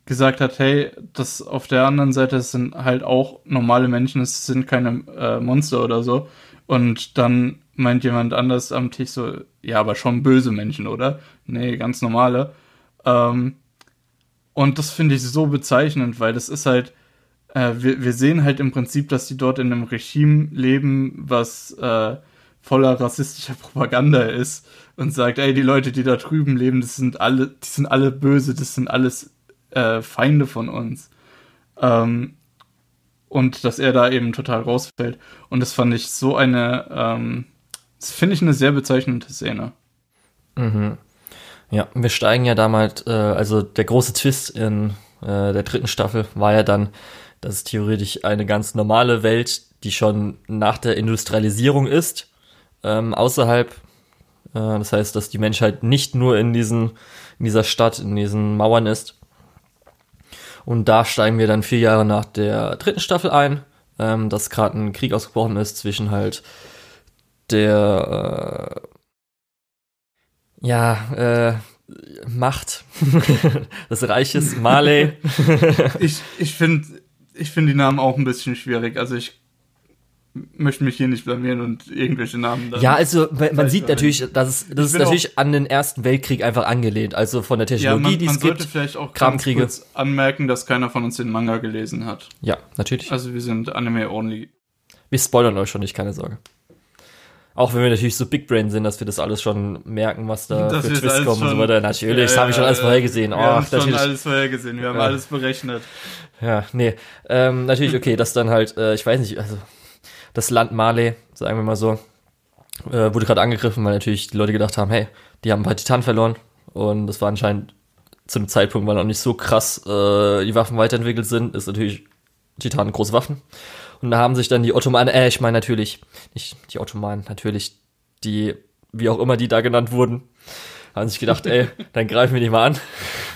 gesagt hat, hey, das auf der anderen Seite sind halt auch normale Menschen, es sind keine äh, Monster oder so. Und dann meint jemand anders am Tisch so, ja, aber schon böse Menschen, oder? Nee, ganz normale. Ähm, und das finde ich so bezeichnend, weil das ist halt, äh, wir, wir sehen halt im Prinzip, dass die dort in einem Regime leben, was äh, voller rassistischer Propaganda ist und sagt, ey, die Leute, die da drüben leben, das sind alle, die sind alle böse, das sind alles äh, Feinde von uns. Ähm, und dass er da eben total rausfällt. Und das fand ich so eine, ähm, das finde ich eine sehr bezeichnende Szene. Mhm. Ja, wir steigen ja damals, äh, also der große Twist in äh, der dritten Staffel war ja dann, dass es theoretisch eine ganz normale Welt, die schon nach der Industrialisierung ist, ähm, außerhalb. Äh, das heißt, dass die Menschheit nicht nur in, diesen, in dieser Stadt, in diesen Mauern ist. Und da steigen wir dann vier Jahre nach der dritten Staffel ein, ähm, dass gerade ein Krieg ausgebrochen ist zwischen halt der äh, ja, äh, Macht [LAUGHS] des Reiches Marley. ich ich finde ich finde die Namen auch ein bisschen schwierig. Also ich möchte mich hier nicht blamieren und irgendwelche Namen. Ja, also man, man sieht natürlich, dass es, das ist natürlich an den Ersten Weltkrieg einfach angelehnt. Also von der Technologie, ja, man, die es gibt. Man sollte vielleicht auch ganz kurz anmerken, dass keiner von uns den Manga gelesen hat. Ja, natürlich. Also wir sind Anime only. Wir spoilern euch schon nicht, keine Sorge. Auch wenn wir natürlich so Big Brain sind, dass wir das alles schon merken, was da das für Twists kommen und so weiter. Natürlich, ja, das habe ich schon alles vorhergesehen. Wir oh, haben schon alles vorhergesehen, wir haben ja. alles berechnet. Ja, nee. Ähm, natürlich, okay, das dann halt, äh, ich weiß nicht, also das Land Mali, sagen wir mal so, äh, wurde gerade angegriffen, weil natürlich die Leute gedacht haben, hey, die haben ein paar Titanen verloren. Und das war anscheinend zu einem Zeitpunkt, weil noch nicht so krass äh, die Waffen weiterentwickelt sind, ist natürlich Titanen große Waffen. Und da haben sich dann die Ottomanen, äh, ich meine natürlich, nicht die Ottomanen, natürlich die, wie auch immer die da genannt wurden, haben sich gedacht, ey, dann greifen wir die mal an.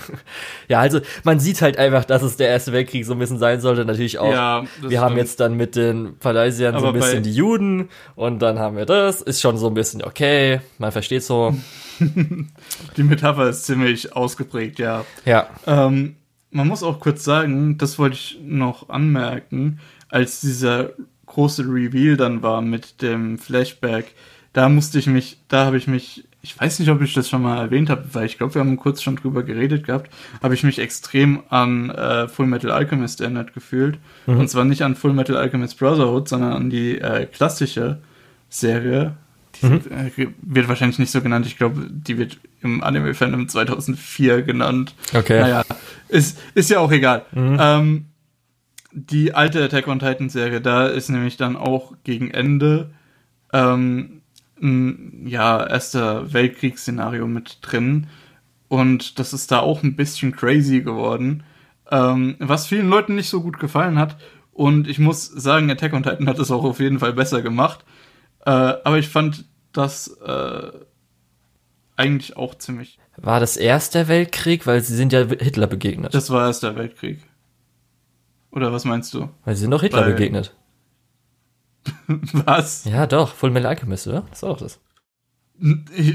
[LAUGHS] ja, also man sieht halt einfach, dass es der Erste Weltkrieg so ein bisschen sein sollte. Natürlich auch, ja, wir stimmt. haben jetzt dann mit den Phalaisiern so ein bisschen die Juden und dann haben wir das. Ist schon so ein bisschen okay, man versteht so. [LAUGHS] die Metapher ist ziemlich ausgeprägt, ja. Ja. Ähm, man muss auch kurz sagen, das wollte ich noch anmerken, als dieser große Reveal dann war mit dem Flashback, da musste ich mich, da habe ich mich ich weiß nicht, ob ich das schon mal erwähnt habe, weil ich glaube, wir haben kurz schon drüber geredet gehabt, habe ich mich extrem an äh, Full Metal Alchemist erinnert gefühlt. Mhm. Und zwar nicht an Full Metal Alchemist Brotherhood, sondern an die äh, klassische Serie. Die mhm. äh, wird wahrscheinlich nicht so genannt. Ich glaube, die wird im Anime-Fandom 2004 genannt. Okay. Naja, ist, ist ja auch egal. Mhm. Ähm, die alte Attack on Titan Serie, da ist nämlich dann auch gegen Ende ähm, ein ja, Erster Weltkriegsszenario mit drin. Und das ist da auch ein bisschen crazy geworden. Ähm, was vielen Leuten nicht so gut gefallen hat. Und ich muss sagen, Attack on Titan hat es auch auf jeden Fall besser gemacht. Äh, aber ich fand das äh, eigentlich auch ziemlich. War das Erster Weltkrieg? Weil sie sind ja Hitler begegnet. Das war Erster Weltkrieg. Oder was meinst du? Weil sie sind doch Hitler Weil, begegnet. [LAUGHS] Was? Ja, doch, Full Metal Alchemist, oder? Das war doch das.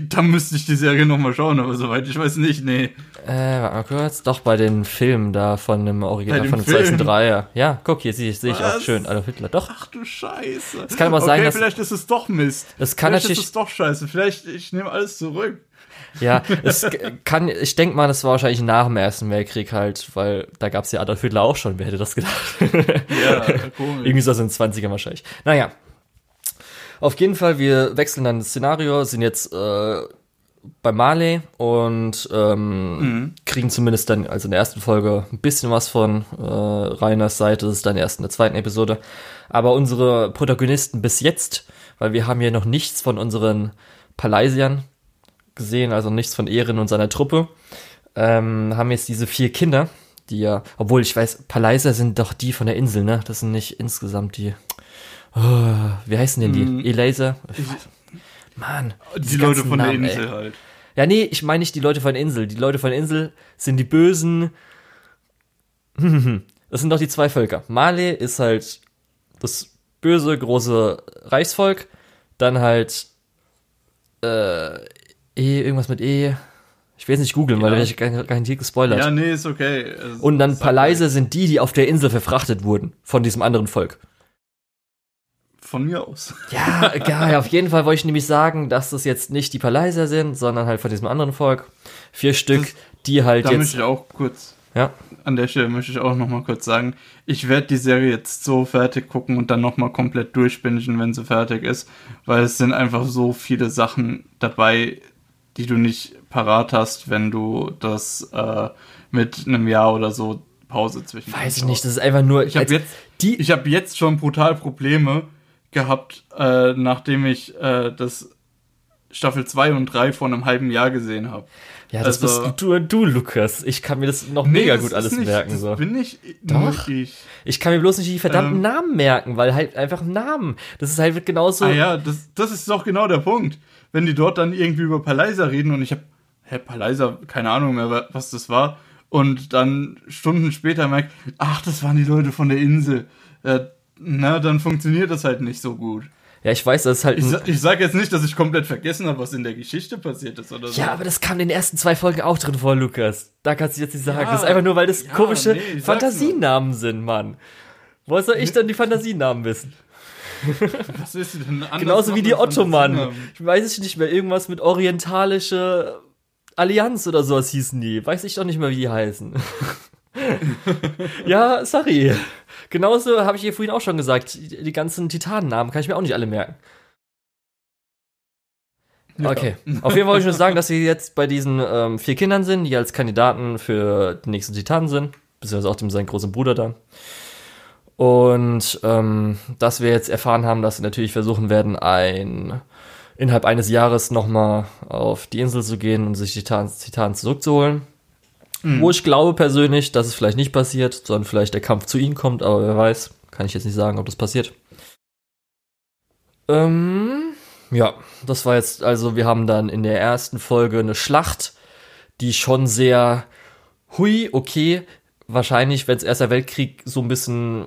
Da müsste ich die Serie nochmal schauen, aber soweit ich weiß nicht, nee. Äh, warte mal kurz. Doch, bei den Filmen da von dem Original von 2003. Ja. ja, guck, hier sehe ich, seh ich auch schön. Adolf Hitler, doch. Ach du Scheiße. Es kann aber okay, sein, dass. vielleicht ist es doch Mist. Das kann vielleicht natürlich. ist es doch scheiße. Vielleicht, ich nehme alles zurück. Ja, es kann, ich denke mal, das war wahrscheinlich nach dem Ersten Weltkrieg halt, weil da gab es ja Adolf Hitler auch schon, wer hätte das gedacht? Ja, komisch. Irgendwie so in den 20ern wahrscheinlich. Naja, auf jeden Fall, wir wechseln dann das Szenario, sind jetzt äh, bei Marley und ähm, Mhm. kriegen zumindest dann, also in der ersten Folge, ein bisschen was von äh, Rainers Seite. Das ist dann erst in der zweiten Episode. Aber unsere Protagonisten bis jetzt, weil wir haben ja noch nichts von unseren Palaisiern gesehen, also nichts von Ehren und seiner Truppe, ähm, haben jetzt diese vier Kinder, die ja, obwohl ich weiß, Palaiser sind doch die von der Insel, ne? Das sind nicht insgesamt die. Oh, wie heißen denn die? Mhm. Elaser? Mann. Die Leute von der Namen, ey. Insel halt. Ja, nee, ich meine nicht die Leute von der Insel. Die Leute von der Insel sind die Bösen. [LAUGHS] Das sind doch die zwei Völker. Male ist halt das böse, große Reichsvolk. Dann halt äh, E, irgendwas mit E. Ich will jetzt nicht googeln, weil Ja. da werde ich gar- garantiert gespoilert. Ja, nee, ist okay. Es- Und dann es- Paleise sind die, die auf der Insel verfrachtet wurden von diesem anderen Volk. Von mir aus. [LAUGHS] Ja, egal. Auf jeden Fall wollte ich nämlich sagen, dass das jetzt nicht die Paleiser sind, sondern halt von diesem anderen Volk. Vier Stück, Das- die halt Da jetzt. möchte ich auch kurz, Ja, an der Stelle möchte ich auch nochmal kurz sagen, ich werde die Serie jetzt so fertig gucken und dann nochmal komplett durchbingen, wenn sie fertig ist, weil es sind einfach so viele Sachen dabei, die du nicht parat hast, wenn du das äh, mit einem Jahr oder so Pause zwischen. weiß ich nicht. Das ist einfach nur. Ich habe jetzt, die. ich habe jetzt schon brutal Probleme gehabt, äh, nachdem ich äh, das Staffel 2 und 3 vor einem halben Jahr gesehen habe. Ja, das also- bist du, du, Lukas. Ich kann mir das noch mega das gut alles nicht, merken. So. bin nicht Doch. ich. Ich kann mir bloß nicht die verdammten Ähm. Namen merken, weil halt einfach Namen. Das ist halt genauso. Ah ja, das, das ist doch genau der Punkt. Wenn die dort dann irgendwie über Paleiser reden und ich habe, hä, Paleiser, keine Ahnung mehr, wa- was das war. Und dann Stunden später merkt, ach, das waren die Leute von der Insel. Äh, na, dann funktioniert das halt nicht so gut. Ja, ich weiß, das ist halt. Ich, sa ich sage jetzt nicht, dass ich komplett vergessen habe, was in der Geschichte passiert ist oder so. ja, aber das kam in den ersten zwei Folgen auch drin vor, Lukas. Da kannst du jetzt nicht sagen. Ja, das ist einfach nur, weil das ja, komische nee, Fantasienamen sind, Mann. Wo soll ich dann die Fantasienamen wissen? [LAUGHS] was ist denn anders Genauso wie die Ottomanen. Ich weiß es nicht mehr, irgendwas mit orientalische Allianz oder sowas hießen die. Weiß ich doch nicht mehr, wie die heißen. [LAUGHS] ja, sorry. Genauso habe ich ihr vorhin auch schon gesagt. Die, ganzen Titanennamen kann ich mir auch nicht alle merken. Ja. Okay. Auf jeden Fall wollte ich nur sagen, dass wir jetzt bei diesen ähm, vier Kindern sind, die als Kandidaten für den nächsten Titanen sind. Beziehungsweise auch dem seinen großen Bruder dann. Und ähm, dass wir jetzt erfahren haben, dass sie natürlich versuchen werden, ein innerhalb eines Jahres nochmal auf die Insel zu gehen und sich die Titanen, Titanen zurückzuholen. Wo ich glaube persönlich, dass es vielleicht nicht passiert, sondern vielleicht der Kampf zu ihnen kommt, aber wer weiß, kann ich jetzt nicht sagen, ob das passiert. Ähm, ja, das war jetzt, also wir haben dann in der ersten Folge eine Schlacht, die schon sehr, hui, okay, wahrscheinlich, wenn es Erster Weltkrieg so ein bisschen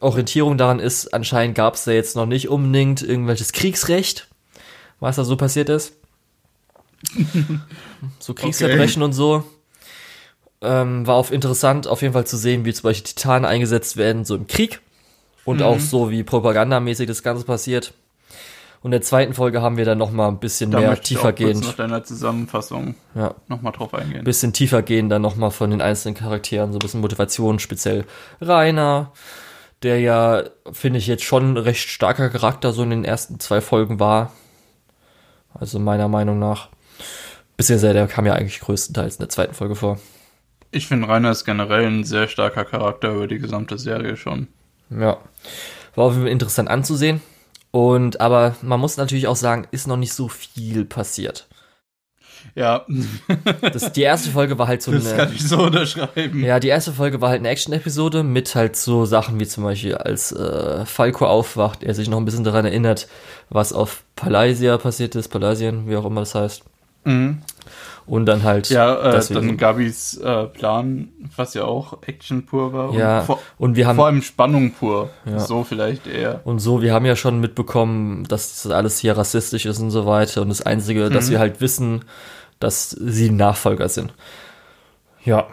Orientierung daran ist, anscheinend gab es da jetzt noch nicht unbedingt irgendwelches Kriegsrecht, was da so passiert ist. [LAUGHS] so Kriegsverbrechen und so. Ähm, war auf interessant, auf jeden Fall zu sehen, wie zum Beispiel Titanen eingesetzt werden, so im Krieg. Und auch so, wie propagandamäßig das Ganze passiert. Und in der zweiten Folge haben wir dann noch mal ein bisschen Da mehr tiefergehend, nach deiner Zusammenfassung ja, nochmal drauf eingehen. bisschen tiefer gehen dann noch mal von den einzelnen Charakteren, so ein bisschen Motivation, speziell Rainer, der ja, finde ich, jetzt schon ein recht starker Charakter so in den ersten zwei Folgen war. Also meiner Meinung nach. Beziehungsweise der kam ja eigentlich größtenteils in der zweiten Folge vor. Ich finde, Rainer ist generell ein sehr starker Charakter über die gesamte Serie schon. Ja. War auf jeden Fall interessant anzusehen. Und, aber man muss natürlich auch sagen, ist noch nicht so viel passiert. Ja, Das, die erste Folge war halt so [LAUGHS] das eine. kann ich so unterschreiben. Ja, die erste Folge war halt eine Action-Episode mit halt so Sachen wie zum Beispiel, als äh, Falco aufwacht, er sich noch ein bisschen daran erinnert, was auf Palaisia passiert ist, Palaisien, wie auch immer das heißt. Mhm. Und dann halt. Ja, äh, dass dann Gabis äh, Plan, was ja auch Action pur war. Ja, Und vor, und wir haben. vor allem Spannung pur. Ja. So vielleicht eher. Und so, wir haben ja schon mitbekommen, dass das alles hier rassistisch ist und so weiter. Und das Einzige, dass Mhm. wir halt wissen, dass sie Nachfolger sind. Ja.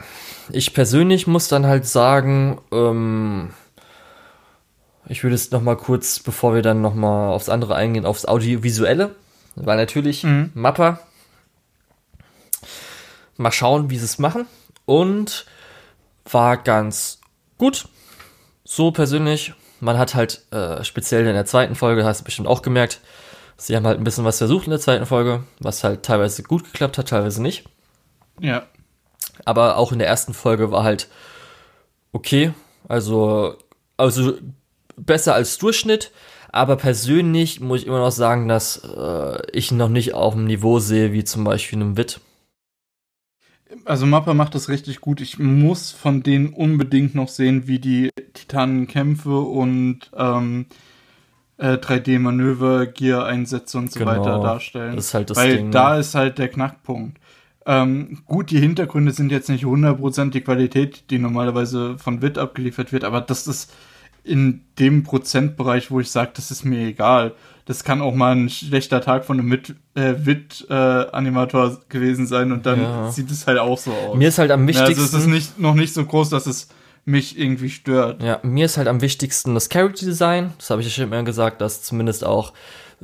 Ich persönlich muss dann halt sagen, ähm, ich würde es noch mal kurz, bevor wir dann noch mal aufs andere eingehen, aufs Audiovisuelle. Weil natürlich Mhm. Mappa. Mal schauen, wie sie es machen. Und war ganz gut. So persönlich. Man hat halt äh, speziell in der zweiten Folge, hast du bestimmt auch gemerkt, Sie haben halt ein bisschen was versucht in der zweiten Folge, was halt teilweise gut geklappt hat, teilweise nicht. Ja. Aber auch in der ersten Folge war halt okay. Also, also besser als Durchschnitt. Aber persönlich muss ich immer noch sagen, dass äh, ich noch nicht auf dem Niveau sehe, wie zum Beispiel einem Witt. Also Mappa macht das richtig gut. Ich muss von denen unbedingt noch sehen, wie die Titanenkämpfe und ähm, äh, 3D-Manöver, Gear-Einsätze und so Genau. weiter darstellen. Das ist halt das Weil Ding, da ist halt der Knackpunkt. Ähm, gut, die Hintergründe sind jetzt nicht 100% die Qualität, die normalerweise von WIT abgeliefert wird, aber das ist in dem Prozentbereich, wo ich sage, das ist mir egal. Das kann auch mal ein schlechter Tag von einem Mit- äh, WIT-Animator gewesen sein und dann Ja. sieht es halt auch so aus. Mir ist halt am Ja, wichtigsten. also es ist nicht, noch nicht so groß, dass es mich irgendwie stört. Ja, mir ist halt am wichtigsten das Character Design. Das habe ich ja schon immer gesagt, dass zumindest auch,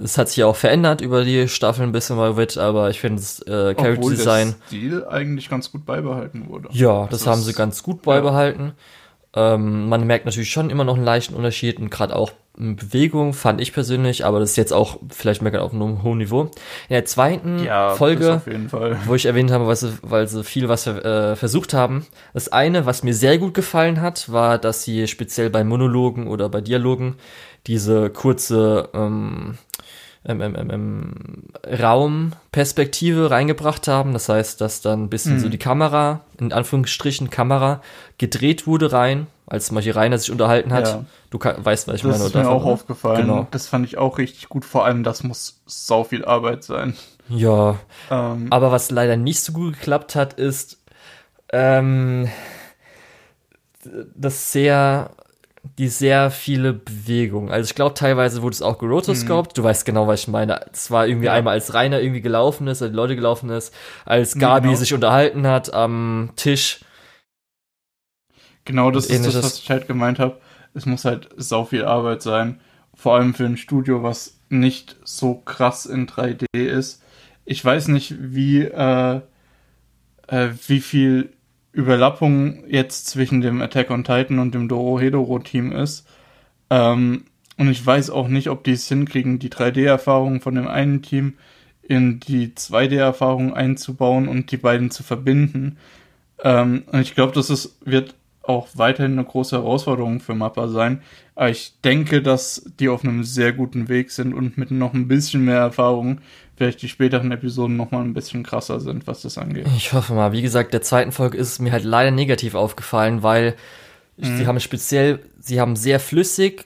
es hat sich ja auch verändert über die Staffel ein bisschen bei Wit, aber ich finde das äh, Character Obwohl Design, der Stil eigentlich ganz gut beibehalten wurde. ja, das Also haben es- sie ganz gut beibehalten. Ähm, man merkt natürlich schon immer noch einen leichten Unterschied und gerade auch in Bewegung, fand ich persönlich, aber das ist jetzt auch vielleicht meckern auf einem hohen Niveau. In der zweiten Ja, Folge wo ich erwähnt habe, weil sie, weil sie viel was äh, versucht haben. Das eine, was mir sehr gut gefallen hat, war, dass sie speziell bei Monologen oder bei Dialogen diese kurze ähm, ähm, ähm, ähm, ähm, Raumperspektive reingebracht haben. Das heißt, dass dann ein bisschen Mhm. so die Kamera, in Anführungsstrichen Kamera, gedreht wurde rein, als zum Beispiel Rainer sich unterhalten hat. Ja. Du kann, weißt, was ich Das meine. ist oder? mir auch aufgefallen. Genau. Das fand ich auch richtig gut. Vor allem, das muss sau viel Arbeit sein. Ja, Ähm, Aber was leider nicht so gut geklappt hat, ist ähm, das sehr die sehr viele Bewegung. Also ich glaube, teilweise wurde es auch gerotoscoped. Du weißt genau, was ich meine. Es war irgendwie Ja. einmal, als Rainer irgendwie gelaufen ist, als die Leute gelaufen ist, als Gabi Genau. sich unterhalten hat am Tisch. genau das ist das, was ich halt gemeint habe. Es muss halt sau viel Arbeit sein. Vor allem für ein Studio, was nicht so krass in 3D ist. Ich weiß nicht, wie, äh, äh, wie viel Überlappung jetzt zwischen dem Attack on Titan und dem Dorohedoro-Team ist. Ähm, und ich weiß auch nicht, ob die es hinkriegen, die 3D-Erfahrung von dem einen Team in die 2D-Erfahrung einzubauen und die beiden zu verbinden. Ähm, und ich glaube, das ist, wird auch weiterhin eine große Herausforderung für Mappa sein. Aber ich denke, dass die auf einem sehr guten Weg sind und mit noch ein bisschen mehr Erfahrung vielleicht die späteren Episoden noch mal ein bisschen krasser sind, was das angeht. Ich hoffe mal. Wie gesagt, der zweiten Folge ist es mir halt leider negativ aufgefallen, weil sie haben speziell, sie haben sehr flüssig,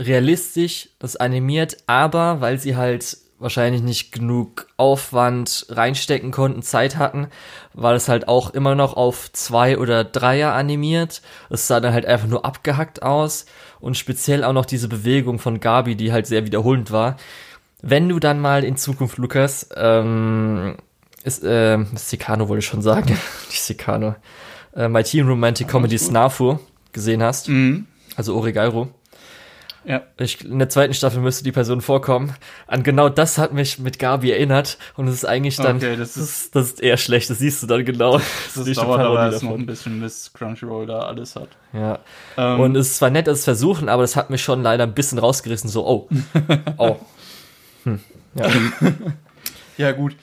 realistisch das animiert, aber weil sie halt wahrscheinlich nicht genug Aufwand reinstecken konnten, Zeit hatten, war es halt auch immer noch auf zwei oder dreier animiert. Es sah dann halt einfach nur abgehackt aus und speziell auch noch diese Bewegung von Gabi, die halt sehr wiederholend war. Wenn du dann mal in Zukunft, Lukas, ähm, ist, äh, Secano wollte ich schon sagen, [LAUGHS] nicht Secano, äh, My Teen Romantic Comedy Snafu gesehen hast, Mhm. also Oregairo. Ja. Ich, in der zweiten Staffel müsste die Person vorkommen. An genau das hat mich mit Gabi erinnert. Und es ist eigentlich dann, Okay, das, ist, das ist eher schlecht, das siehst du dann genau. Das [LAUGHS] ist dauert aber erst noch ein bisschen, bis Crunchyroll da alles hat. Ja. Ähm, Und es ist zwar nett, das Versuchen, aber das hat mich schon leider ein bisschen rausgerissen, so, oh. [LAUGHS] oh. Hm. Ja. [LAUGHS] ja, gut.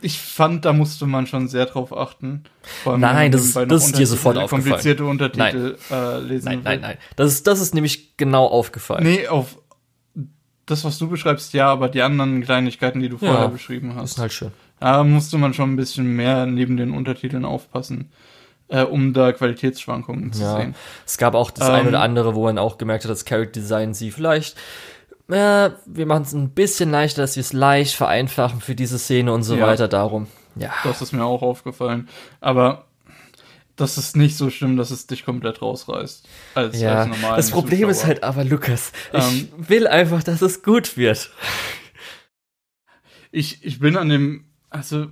Ich fand, da musste man schon sehr drauf achten. Vor allem, Nein, das das ist dir sofort aufgefallen. komplizierte Untertitel äh, lesen Nein, nein, nein. Das ist, das ist nämlich genau aufgefallen. Nee, auf das, was du beschreibst, ja, aber die anderen Kleinigkeiten, die du Ja, vorher beschrieben Das hast, ist halt schön. da musste man schon ein bisschen mehr neben den Untertiteln aufpassen, äh, um da Qualitätsschwankungen zu Ja. sehen. Es gab auch das Ähm, eine oder andere, wo man auch gemerkt hat, dass Character Design sie vielleicht, äh, wir machen es ein bisschen leichter, dass wir es leicht vereinfachen für diese Szene und so Ja. weiter. Darum, ja. Das ist mir auch aufgefallen. Aber das ist nicht so schlimm, dass es dich komplett rausreißt. Als, Ja, als normalen das Problem ist Zuschauer. halt aber, Lukas, ich Ähm, will einfach, dass es gut wird. Ich, ich bin an dem. Also,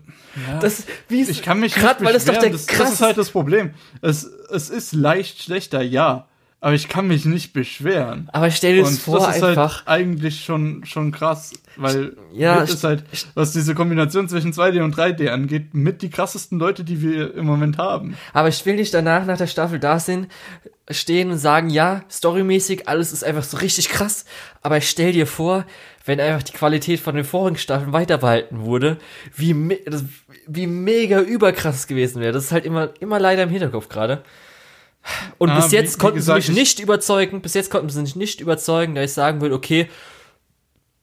ja. Das, wie ist, ich kann mich nicht weil das doch der das, krass das ist halt das Problem. Es, es ist leicht schlechter, ja. Aber ich kann mich nicht beschweren. Aber stell dir das vor, das ist einfach. halt eigentlich schon, schon krass, weil Ja, ist halt, was diese Kombination zwischen 2D und 3D angeht, mit die krassesten Leute, die wir im Moment haben. Aber ich will nicht danach, nach der Staffel da sind, stehen und sagen, ja, storymäßig, alles ist einfach so richtig krass. Aber ich stell dir vor, wenn einfach die Qualität von den vorigen Staffeln weiter behalten wurde, wie, me das, wie mega überkrass es gewesen wäre. Das ist halt immer, immer leider im Hinterkopf gerade. Und Ah, bis jetzt wie konnten gesagt, sie ich- mich nicht überzeugen, bis jetzt konnten sie mich nicht überzeugen, da ich sagen würde, okay,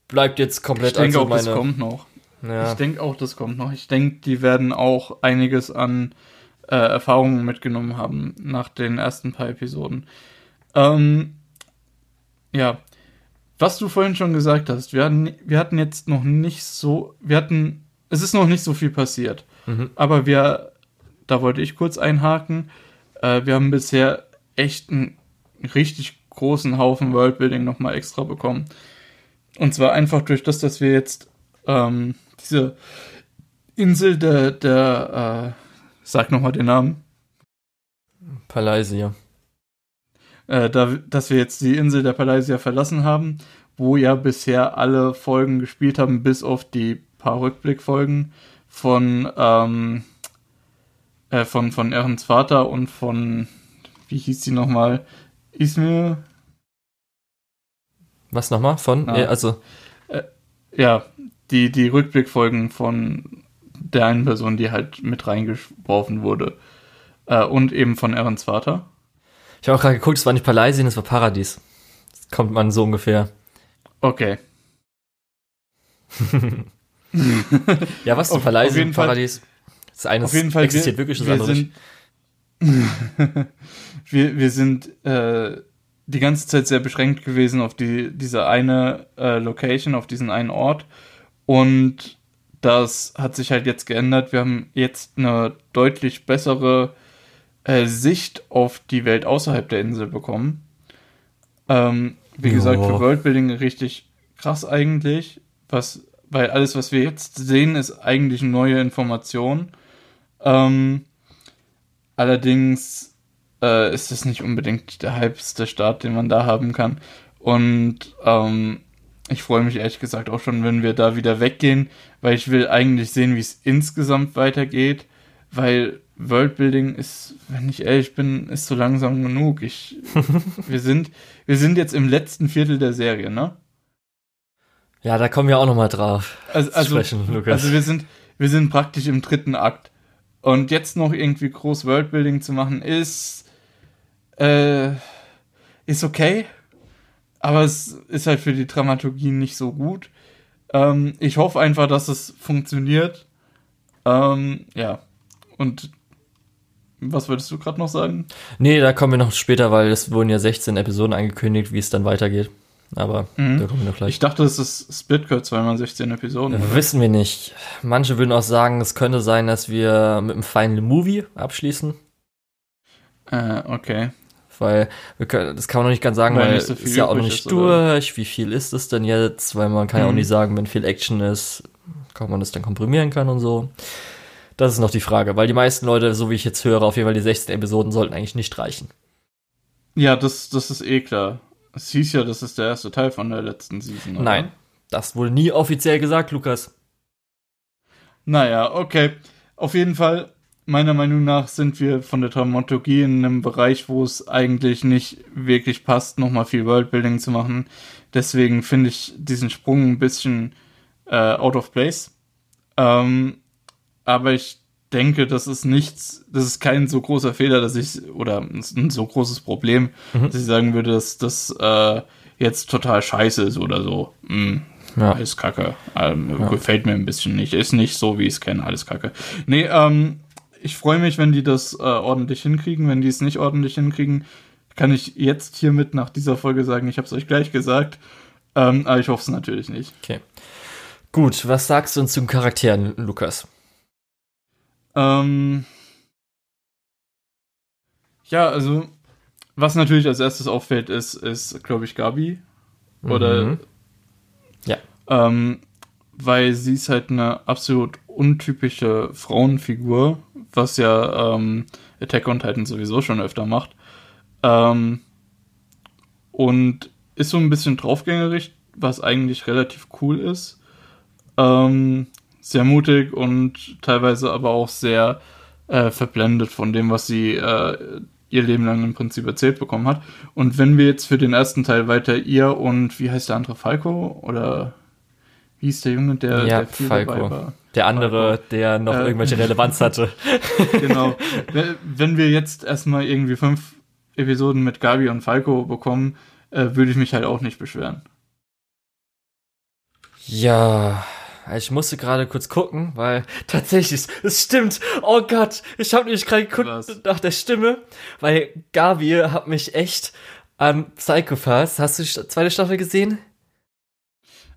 bleibt jetzt Ich komplett denke also auch, das kommt noch. Ja. Ich denke auch, das kommt noch. Ich denke, die werden auch einiges an äh, Erfahrungen mitgenommen haben nach den ersten paar Episoden. Ähm, ja, was du vorhin schon gesagt hast, wir hatten, wir hatten jetzt noch nicht so, wir hatten, es ist noch nicht so viel passiert. Mhm. Aber wir, da wollte ich kurz einhaken, äh, wir haben bisher echt einen richtig großen Haufen Worldbuilding nochmal extra bekommen. Und zwar einfach durch das, dass wir jetzt ähm, diese Insel der, der äh, sag nochmal den Namen, Palaisia. äh, da, dass wir jetzt die Insel der Palaisia verlassen haben, wo ja bisher alle Folgen gespielt haben, bis auf die paar Rückblickfolgen von, ähm, äh, von, von Erens Vater und von, wie hieß die nochmal, Ismir? Was nochmal? Von? Ah. Ja, also, Ja, die, die Rückblickfolgen von der einen Person, die halt mit reingeworfen wurde. Äh, und eben von Erens Vater. ich habe auch gerade geguckt, es war nicht Palaisien, es war Paradies. Das kommt man so ungefähr. Okay. [LAUGHS] Ja, was? Auf, Palaisien, jeden Fall- Paradies. Das eine Auf jeden Fall existiert wir, wirklich, das wir andere nicht. sind, [LAUGHS] wir, wir sind äh, die ganze Zeit sehr beschränkt gewesen auf die, diese eine äh, Location, auf diesen einen Ort. Und das hat sich halt jetzt geändert. Wir haben jetzt eine deutlich bessere äh, Sicht auf die Welt außerhalb der Insel bekommen. Ähm, wie Ja. gesagt, für Worldbuilding richtig krass eigentlich, was, weil alles, was wir jetzt sehen, ist eigentlich neue Information. Ähm, allerdings äh, ist es nicht unbedingt der halbste Start, den man da haben kann. Und ähm, ich freue mich ehrlich gesagt auch schon, wenn wir da wieder weggehen, weil ich will eigentlich sehen, wie es insgesamt weitergeht, weil Worldbuilding ist, wenn ich ehrlich bin, ist so langsam genug. Ich, [LAUGHS] wir sind, wir sind jetzt im letzten Viertel der Serie, ne? Ja, da kommen wir auch nochmal drauf. Also, also, sprechen, Lukas. also wir sind, wir sind praktisch im dritten Akt. Und jetzt noch irgendwie groß Worldbuilding zu machen, ist, äh, ist okay. Aber es ist halt für die Dramaturgie nicht so gut. Ähm, ich hoffe einfach, dass es funktioniert. Ähm, ja. Und was würdest du gerade noch sagen? nee, da kommen wir noch später, weil es wurden ja 16 Episoden angekündigt, wie es dann weitergeht. Aber Mhm. da kommen wir noch gleich. Ich dachte, es ist Splitcut, zweimal 16 Episoden. oder? Wissen wir nicht. Manche würden auch sagen, es könnte sein, dass wir mit dem Final Movie abschließen. Äh, okay. Weil können, das kann man noch nicht ganz sagen, Weil weil, so ist ja auch noch nicht ist, oder? durch. Wie viel ist es denn jetzt? Weil man kann ja auch Mhm. nicht sagen, wenn viel Action ist, ob man das dann komprimieren kann und so. Das ist noch die Frage, weil die meisten Leute, so wie ich jetzt höre, auf jeden Fall die 16 Episoden sollten eigentlich nicht reichen. Ja, das, das ist eh klar. Es hieß ja, das ist der erste Teil von der letzten Season. oder? Nein, das wurde nie offiziell gesagt, Lukas. Naja, okay. Auf jeden Fall, meiner Meinung nach sind wir von der Dramaturgie in einem Bereich, wo es eigentlich nicht wirklich passt, nochmal viel Worldbuilding zu machen. Deswegen finde ich diesen Sprung ein bisschen äh, out of place. Ähm, aber ich denke, das ist nichts, das ist kein so großer Fehler, dass ich, oder ein so großes Problem, Mhm. dass ich sagen würde, dass das äh, jetzt total scheiße ist oder so. Mm, Ja. alles kacke. Ähm, Gefällt mir ein bisschen nicht. Ist nicht so, wie ich es kenne, alles kacke. Nee, ähm, ich freue mich, wenn die das äh, ordentlich hinkriegen. Wenn die es nicht ordentlich hinkriegen, kann ich jetzt hiermit nach dieser Folge sagen, ich habe es euch gleich gesagt. Ähm, aber ich hoffe es natürlich nicht. Okay. Gut, was sagst du uns zum Charakteren, Lukas? Ähm, ja, also, was natürlich als erstes auffällt, ist, ist glaube ich, Gabi. Oder. Mhm. Ja. Ähm, weil sie ist halt eine absolut untypische Frauenfigur, was ja ähm, Attack on Titan sowieso schon öfter macht. Ähm, und ist so ein bisschen draufgängerisch, was eigentlich relativ cool ist. Ähm, sehr mutig und teilweise aber auch sehr äh, verblendet von dem, was sie äh, ihr Leben lang im Prinzip erzählt bekommen hat. Und wenn wir jetzt für den ersten Teil weiter ihr und wie heißt der andere Falco oder wie hieß der Junge, der, Ja, der viel Falco. dabei war? Der andere, der noch Äh, irgendwelche [LAUGHS] Relevanz hatte. Genau. [LAUGHS] Wenn- wenn wir jetzt erstmal irgendwie fünf Episoden mit Gabi und Falco bekommen, äh, würde ich mich halt auch nicht beschweren. Ja, ich musste gerade kurz gucken, weil [LAUGHS] tatsächlich, es stimmt. Oh Gott, ich habe nämlich gerade geguckt Was? nach der Stimme, weil Gabi hat mich echt an Psychopaths. Hast du die zweite Staffel gesehen?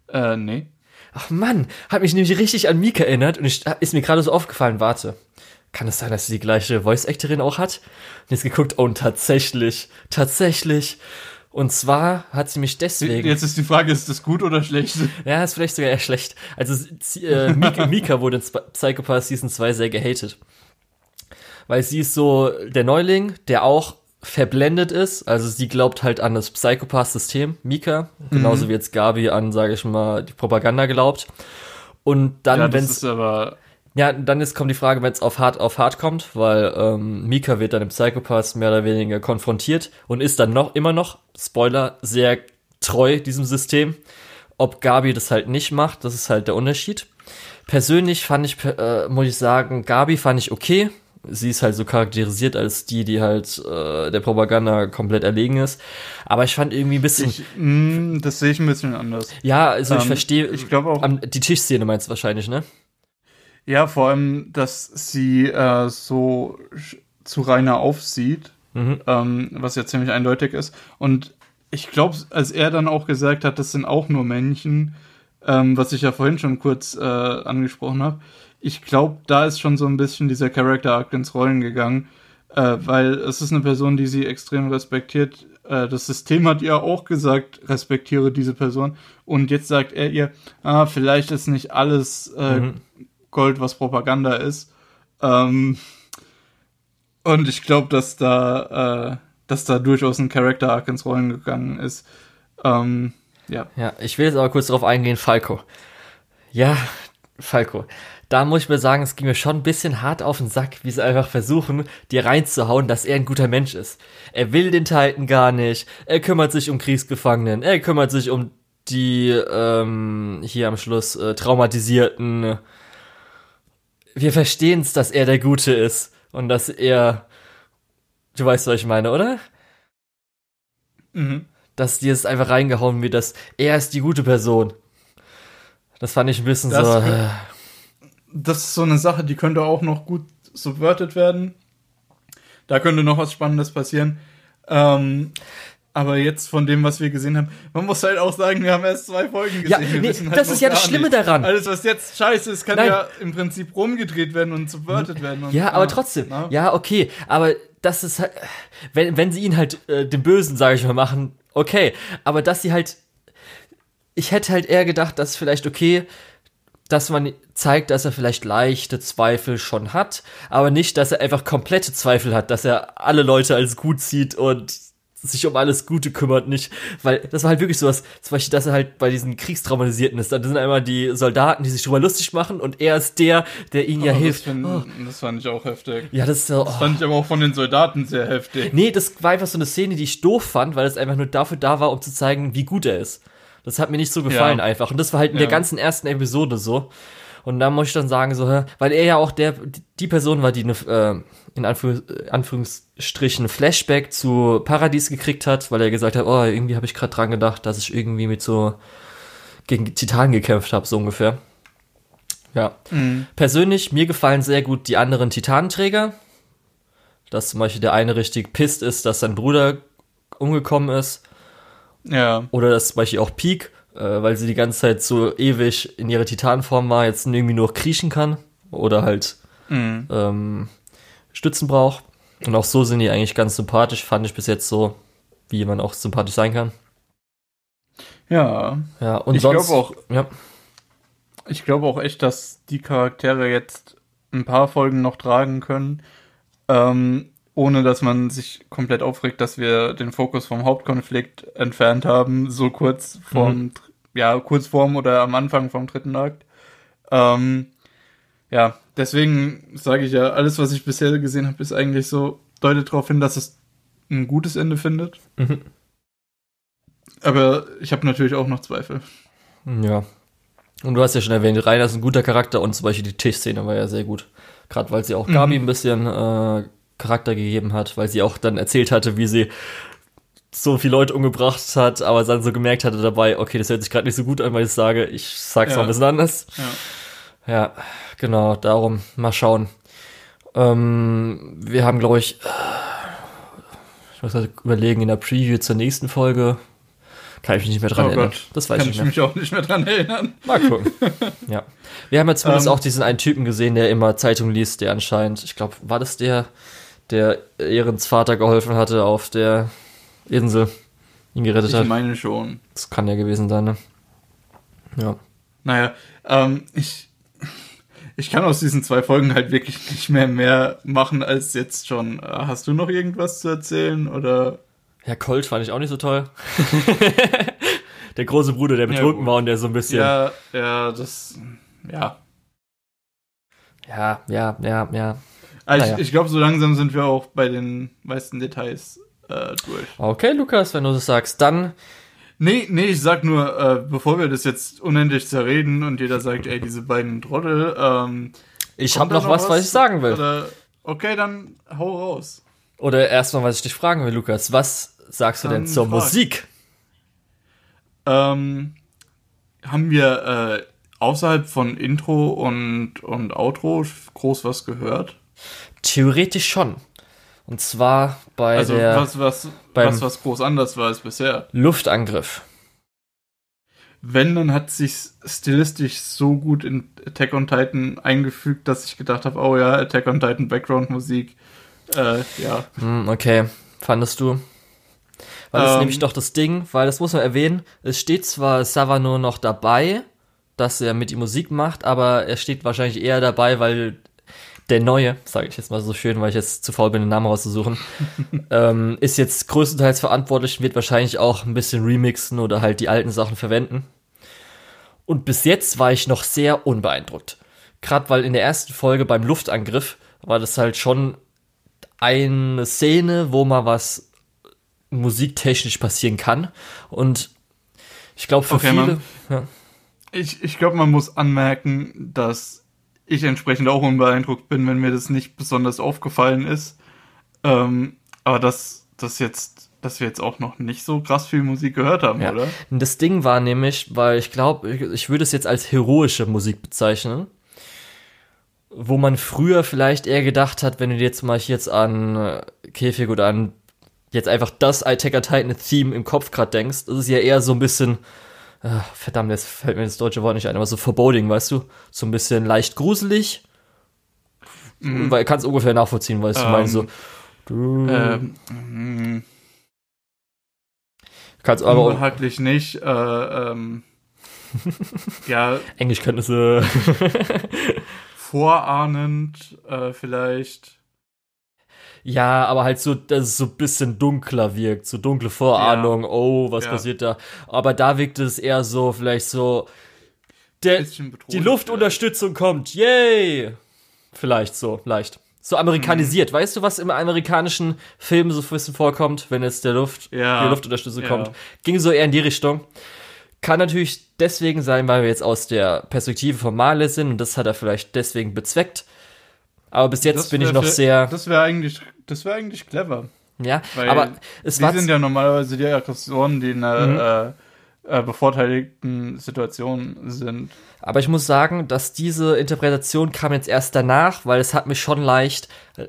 Äh, nee. Ach Mann, hat mich nämlich richtig an Mika erinnert und ich, ist mir gerade so aufgefallen, warte. Kann es sein, dass sie die gleiche Voice-Actorin auch hat? Und jetzt geguckt, oh, und tatsächlich, tatsächlich. Und zwar hat sie mich deswegen. Jetzt ist die Frage, ist das gut oder schlecht? Ja, ist vielleicht sogar eher schlecht. Also äh, Mika, [LAUGHS] Mika wurde in Psychopath Season 2 sehr gehatet. Weil sie ist so der Neuling, der auch verblendet ist. Also sie glaubt halt an das Psychopath-System, Mika. Genauso wie jetzt Gabi an, sage ich mal, die Propaganda glaubt. Und dann, ja, das wenn's ist aber. Ja, dann ist kommt die Frage, wenn es auf hart auf hart kommt, weil ähm, Mika wird dann im Psychopath mehr oder weniger konfrontiert und ist dann noch immer noch, Spoiler, sehr treu diesem System. Ob Gabi das halt nicht macht, das ist halt der Unterschied. Persönlich fand ich, äh, muss ich sagen, Gabi fand ich okay. Sie ist halt so charakterisiert als die, die halt äh, der Propaganda komplett erlegen ist. Aber ich fand irgendwie ein bisschen. Ich, mh, das sehe ich ein bisschen anders. ja, also ich Ähm, verstehe. ich glaube auch- am- Die Tischszene meinst du wahrscheinlich, ne? Ja, vor allem, dass sie äh, so zu Rainer aufsieht, Mhm. ähm, was ja ziemlich eindeutig ist. Und ich glaube, als er dann auch gesagt hat, das sind auch nur Männchen, ähm, was ich ja vorhin schon kurz äh, angesprochen habe, ich glaube, da ist schon so ein bisschen dieser Character-Arc ins Rollen gegangen, äh, weil es ist eine Person, die sie extrem respektiert. Äh, das System hat ihr auch gesagt, respektiere diese Person. Und jetzt sagt er ihr, ah, vielleicht ist nicht alles äh, Mhm. Gold, was Propaganda ist. Ähm, und ich glaube, dass da, äh, dass da durchaus ein Character Arc ins Rollen gegangen ist. Ähm, ja. Ja, ich will jetzt aber kurz darauf eingehen, Falco. Ja, Falco. Da muss ich mir sagen, es ging mir schon ein bisschen hart auf den Sack, wie sie einfach versuchen, dir reinzuhauen, dass er ein guter Mensch ist. Er will den Titan gar nicht, er kümmert sich um Kriegsgefangenen, er kümmert sich um die, ähm, hier am Schluss, äh, Traumatisierten. Wir verstehen's, dass er der Gute ist und dass er, du weißt, was ich meine, oder? Mhm. dass die es einfach reingehauen wird, dass er ist die gute Person. Das fand ich ein bisschen Das so. kö- Äh, Das ist so eine Sache, die könnte auch noch gut subverted werden. Da könnte noch was Spannendes passieren. Ähm, aber jetzt von dem, was wir gesehen haben, man muss halt auch sagen, wir haben erst zwei Folgen gesehen. Ja, nee, wissen das ist ja das Schlimme nicht. daran. Alles, was jetzt scheiße ist, kann Nein. ja im Prinzip rumgedreht werden und subverted werden. Und, ja, aber ah, trotzdem. na? Ja, okay. Aber das ist halt. Wenn, wenn sie ihn halt äh, den Bösen, sage ich mal, machen, okay. Aber dass sie halt. Ich hätte halt eher gedacht, dass vielleicht okay, dass man zeigt, dass er vielleicht leichte Zweifel schon hat, aber nicht, dass er einfach komplette Zweifel hat, dass er alle Leute als gut sieht und sich um alles Gute kümmert, nicht, weil das war halt wirklich sowas, zum Beispiel, dass er halt bei diesen Kriegstraumatisierten ist, da sind einmal die Soldaten, die sich drüber lustig machen und er ist der, der ihnen ja Oh, hilft. Das, find, Oh, das fand ich auch heftig. ja, das ist so, Das oh. fand ich aber auch von den Soldaten sehr heftig. Nee, das war einfach so eine Szene, die ich doof fand, weil es einfach nur dafür da war, um zu zeigen, wie gut er ist. Das hat mir nicht so gefallen Ja. einfach. Und das war halt in der Ja. ganzen ersten Episode so. Und da muss ich dann sagen, so, weil er ja auch der, die Person war, die eine, äh, in Anführungs Anführungsstrichen Flashback zu Paradies gekriegt hat, weil er gesagt hat, oh, irgendwie habe ich gerade dran gedacht, dass ich irgendwie mit so gegen Titanen gekämpft habe, so ungefähr. Ja. Mhm. Persönlich, mir gefallen sehr gut die anderen Titanenträger. Dass zum Beispiel der eine richtig pisst ist, dass sein Bruder umgekommen ist. Ja. Oder dass zum Beispiel auch Peak, äh, weil sie die ganze Zeit so ewig in ihrer Titanform war, jetzt irgendwie nur kriechen kann. Oder halt Mhm. ähm, Stützen braucht. Und auch so sind die eigentlich ganz sympathisch, fand ich bis jetzt so, wie man auch sympathisch sein kann. Ja. Ja, und ich sonst. glaube auch, Ja, ich glaube auch echt, dass die Charaktere jetzt ein paar Folgen noch tragen können. Ähm, ohne dass man sich komplett aufregt, dass wir den Fokus vom Hauptkonflikt entfernt haben, so kurz vorm, mhm. Ja, kurz vorm oder am Anfang vom dritten Akt. Ähm, ja, deswegen sage ich ja, alles, was ich bisher gesehen habe, ist eigentlich so, deutet darauf hin, dass es ein gutes Ende findet. Mhm. Aber ich habe natürlich auch noch Zweifel. Ja. Und du hast ja schon erwähnt, Rainer ist ein guter Charakter und zum Beispiel die Tischszene war ja sehr gut. Gerade weil sie auch Gabi mhm. ein bisschen äh, Charakter gegeben hat, weil sie auch dann erzählt hatte, wie sie so viele Leute umgebracht hat, aber dann so gemerkt hatte dabei, okay, das hört sich gerade nicht so gut an, weil ich sage, ich sag's ja. mal ein bisschen anders. Ja. ja, genau, darum mal schauen. Ähm, wir haben, glaube ich, ich muss halt überlegen, in der Preview zur nächsten Folge, kann ich mich nicht mehr dran oh erinnern. Gott, das weiß kann ich, ich mich auch nicht mehr dran erinnern. Mal gucken. [LAUGHS] ja. Wir haben ja zumindest um, ähm. auch diesen einen Typen gesehen, der immer Zeitung liest, der anscheinend, ich glaube, war das der, der Ehrens Vater geholfen hatte auf der Insel, ihn gerettet ich hat? Ich meine schon. Das kann ja gewesen sein, ne? Ja. Naja, ähm, ich, ich kann aus diesen zwei Folgen halt wirklich nicht mehr mehr machen als jetzt schon. Hast du noch irgendwas zu erzählen oder? Ja, Colt fand ich auch nicht so toll. [LAUGHS] der große Bruder, der betrunken ja, war und der so ein bisschen. Ja, ja, das. Ja. Ja, ja, ja, ja. Also naja. ich, ich glaube, so langsam sind wir auch bei den meisten Details äh, durch. Okay, Lukas, wenn du das sagst, dann. Nee, nee, ich sag nur, äh, bevor wir das jetzt unendlich zerreden und jeder sagt, ey, diese beiden Trottel, ähm, Ich hab noch, noch was, was, was ich sagen will. Oder, okay, dann hau raus. Oder erstmal, was ich dich fragen will, Lukas, was sagst du denn zur frag. Musik? Ähm, haben wir äh, außerhalb von Intro und, und Outro groß was gehört? Theoretisch schon. Und zwar bei also der. Was, was, was, was groß anders war als bisher. Luftangriff. Wenn, dann hat sich stilistisch so gut in Attack on Titan eingefügt, dass ich gedacht habe, oh ja, Attack on Titan Background-Musik. Äh, ja. Hm, okay. Fandest du? Weil das ähm, ist nämlich doch das Ding, weil das muss man erwähnen, es steht zwar Savano noch dabei, dass er mit ihm Musik macht, aber er steht wahrscheinlich eher dabei, weil der Neue, sage ich jetzt mal so schön, weil ich jetzt zu faul bin, den Namen rauszusuchen, [LAUGHS] ähm, ist jetzt größtenteils verantwortlich, wird wahrscheinlich auch ein bisschen remixen oder halt die alten Sachen verwenden. Und bis jetzt war ich noch sehr unbeeindruckt. Gerade weil in der ersten Folge beim Luftangriff war das halt schon eine Szene, wo mal was musiktechnisch passieren kann. Und ich glaube, für okay, viele. Ja. Ich, ich glaube, man muss anmerken, dass ich entsprechend auch unbeeindruckt bin, wenn mir das nicht besonders aufgefallen ist. Ähm, aber dass das jetzt, dass wir jetzt auch noch nicht so krass viel Musik gehört haben, ja. oder? Das Ding war nämlich, weil ich glaube, ich, ich würde es jetzt als heroische Musik bezeichnen. Wo man früher vielleicht eher gedacht hat, wenn du jetzt mal jetzt an äh, Käfig oder an jetzt einfach das Attacker Titan Theme im Kopf gerade denkst, das ist ja eher so ein bisschen äh, verdammt, jetzt fällt mir das deutsche Wort nicht ein, aber so foreboding, weißt du? So ein bisschen leicht gruselig. Mhm. Weil kannst ungefähr nachvollziehen, weißt ähm, du, meinst so. Du, ähm, kannst aber unbehaglich nicht. Äh, ähm, [LAUGHS] ja. Englischkenntnisse. vorahnend, äh, vielleicht. Ja, aber halt so, dass es so ein bisschen dunkler wirkt, so dunkle Vorahnung, ja. oh, was ja. passiert da? Aber da wirkt es eher so, vielleicht so, der, die Luftunterstützung vielleicht. kommt, yay! Vielleicht so, leicht. So amerikanisiert. Mhm. Weißt du, was im amerikanischen Film so ein bisschen vorkommt, wenn jetzt der Luft, ja. die Luftunterstützung kommt? Ging so eher in die Richtung. Kann natürlich deswegen sein, weil wir jetzt aus der Perspektive von Male sind und das hat er vielleicht deswegen bezweckt. Aber bis jetzt bin ich noch sehr. Das wäre eigentlich, das wäre eigentlich clever. Ja, Weil aber es war. Die sind ja normalerweise die Aggressoren, die in einer mhm. äh, äh, bevorteiligten Situation sind. Aber ich muss sagen, dass diese Interpretation kam jetzt erst danach, weil es hat mich schon leicht äh,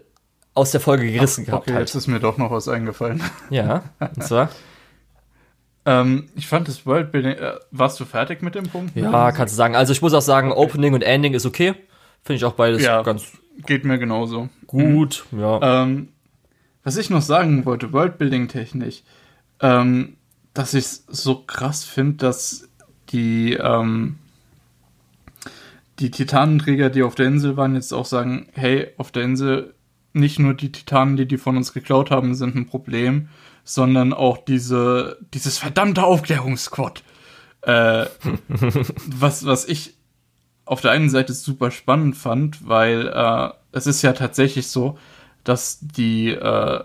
aus der Folge gerissen Ach, gehabt. Okay, halt. jetzt ist mir doch noch was eingefallen. Ja, und zwar. [LAUGHS] Ähm, ich fand das Worldbuilding. Äh, warst du fertig mit dem Punkt? Ja, kannst du sagen. Also ich muss auch sagen, okay. Opening und Ending ist okay. Finde ich auch beides ja. ganz Geht mir genauso. Gut, mhm. ja. Ähm, was ich noch sagen wollte, Worldbuilding-technisch, ähm, dass ich es so krass finde, dass die, ähm, die Titanenträger, die auf der Insel waren, jetzt auch sagen, hey, auf der Insel nicht nur die Titanen, die die von uns geklaut haben, sind ein Problem, sondern auch diese, dieses verdammte Aufklärungsquad. Äh, [LAUGHS] was, was ich auf der einen Seite super spannend fand, weil äh, es ist ja tatsächlich so, dass die äh,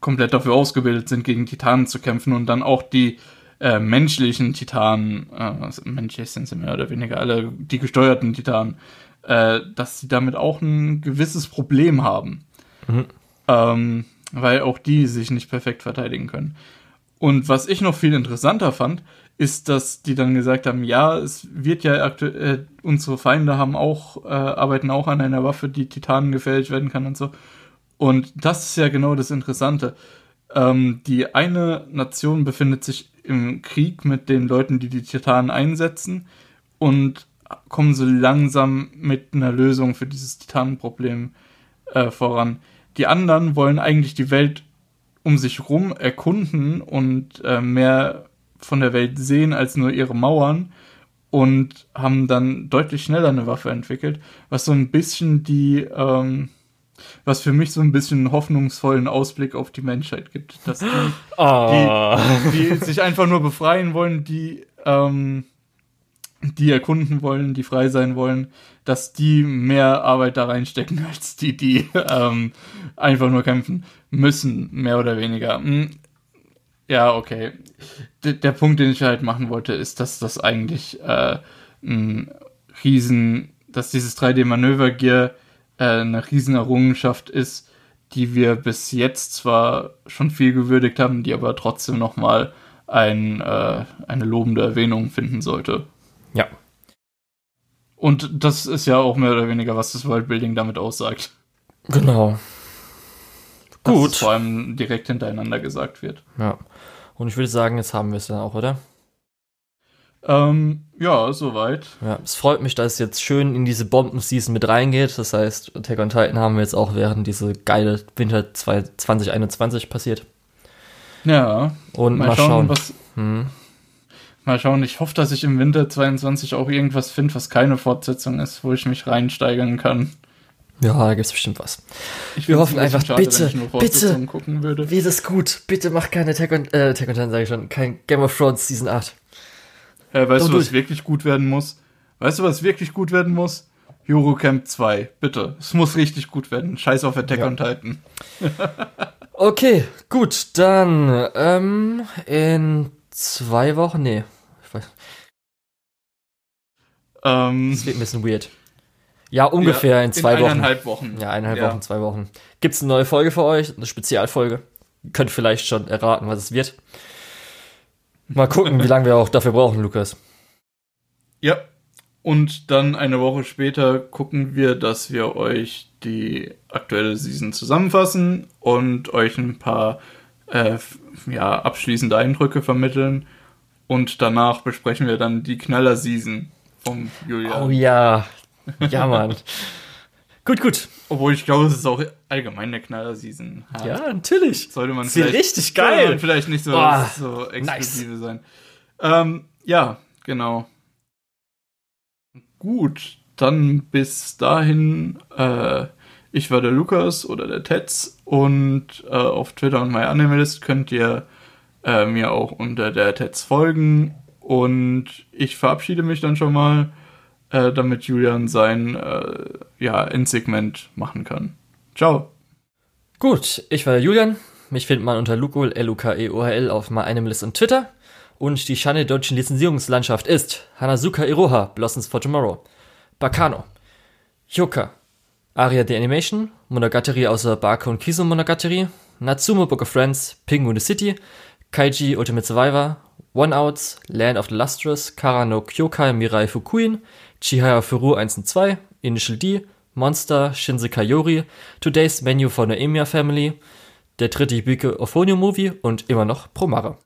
komplett dafür ausgebildet sind, gegen Titanen zu kämpfen und dann auch die äh, menschlichen Titanen, äh, menschlich sind sie mehr oder weniger alle, die gesteuerten Titanen, äh, dass sie damit auch ein gewisses Problem haben. Mhm. Ähm, weil auch die sich nicht perfekt verteidigen können. Und was ich noch viel interessanter fand, ist, dass die dann gesagt haben, ja, es wird ja aktuell, äh, unsere Feinde haben auch, äh, arbeiten auch an einer Waffe, die Titanen gefällt werden kann und so. Und das ist ja genau das Interessante. Ähm, die eine Nation befindet sich im Krieg mit den Leuten, die die Titanen einsetzen und kommen so langsam mit einer Lösung für dieses Titanenproblem äh, voran. Die anderen wollen eigentlich die Welt um sich rum erkunden und äh, mehr von der Welt sehen als nur ihre Mauern und haben dann deutlich schneller eine Waffe entwickelt, was so ein bisschen die, ähm, was für mich so ein bisschen einen hoffnungsvollen Ausblick auf die Menschheit gibt, dass die, oh. die, die sich einfach nur befreien wollen, die ähm, die erkunden wollen, die frei sein wollen, dass die mehr Arbeit da reinstecken [LAUGHS] als die, die ähm, einfach nur kämpfen müssen, mehr oder weniger. Ja, okay. D der Punkt, den ich halt machen wollte, ist, dass das eigentlich äh, ein Riesen, dass dieses 3D-Manöver-Gear äh, eine Riesenerrungenschaft ist, die wir bis jetzt zwar schon viel gewürdigt haben, die aber trotzdem nochmal ein, äh, eine lobende Erwähnung finden sollte. Ja. Und das ist ja auch mehr oder weniger, was das Worldbuilding damit aussagt. Genau. Dass Gut. Es vor allem direkt hintereinander gesagt wird. Ja. Und ich würde sagen, jetzt haben wir es ja auch, oder? Ähm, ja, soweit. Ja, es freut mich, dass es jetzt schön in diese Bomben-Season mit reingeht. Das heißt, Attack on Titan haben wir jetzt auch während diese geile Winter 2021 passiert. Ja. Und mal, mal schauen, schauen. was. Hm. Mal schauen, ich hoffe, dass ich im Winter 22 auch irgendwas finde, was keine Fortsetzung ist, wo ich mich reinsteigern kann. Ja, da gibt es bestimmt was. Ich Wir hoffen einfach, schade, bitte, bitte, gucken würde. wie ist es gut, bitte mach keine Attack on, äh, Attack on Titan, sage ich schon, kein Game of Thrones Season 8. Äh, weißt Don't du, was wirklich gut werden muss? Weißt du, was wirklich gut werden muss? Eurocamp 2, bitte. Es muss richtig gut werden. Scheiß auf Attack ja. on Titan. [LAUGHS] okay, gut, dann ähm, in zwei Wochen, nee. Ich weiß. Ähm, das wird ein bisschen weird. Ja, ungefähr ja, in zwei in Wochen. Eineinhalb Wochen. Ja, eineinhalb ja. Wochen, zwei Wochen. Gibt es eine neue Folge für euch? Eine Spezialfolge? Ihr könnt vielleicht schon erraten, was es wird. Mal gucken, wie lange wir auch dafür brauchen, Lukas. Ja. Und dann eine Woche später gucken wir, dass wir euch die aktuelle Season zusammenfassen und euch ein paar äh, ja, abschließende Eindrücke vermitteln. Und danach besprechen wir dann die Knaller-Season vom Julian. Oh ja, ja, Mann. gut, gut. Obwohl ich glaube, es ist auch allgemein eine Knaller-Season. Ja, natürlich. Sollte man vielleicht, richtig geil. Man vielleicht nicht so, oh, so exklusive nice. sein. Ähm, ja, genau. Gut, dann bis dahin. Äh, ich war der Lukas oder der Tetz und äh, auf Twitter und MyAnimalist könnt ihr äh, mir auch unter der Tetz folgen und ich verabschiede mich dann schon mal, äh, damit Julian sein äh, ja, Endsegment machen kann. Ciao. Gut, ich war Julian. Mich findet man unter Lukol, L-U-K-E-O-H-L auf MyAnimalist und Twitter. Und die Schande der deutschen Lizenzierungslandschaft ist Hanazuka Iroha, Blossoms for Tomorrow, Bakano, Yoka, Aria the Animation, Monogatari außer Barco und Kiso Monogatari, Natsumo Book of Friends, Penguin the City, Kaiji Ultimate Survivor, One Outs, Land of the Lustrous, Kara no Kyokai Mirai Fukuin, Chihaya Furu 1 und 2, Initial D, Monster, Shinsekai Yori, Today's Menu for the Emiya Family, der dritte Hibike Ophonio Movie und immer noch Promare.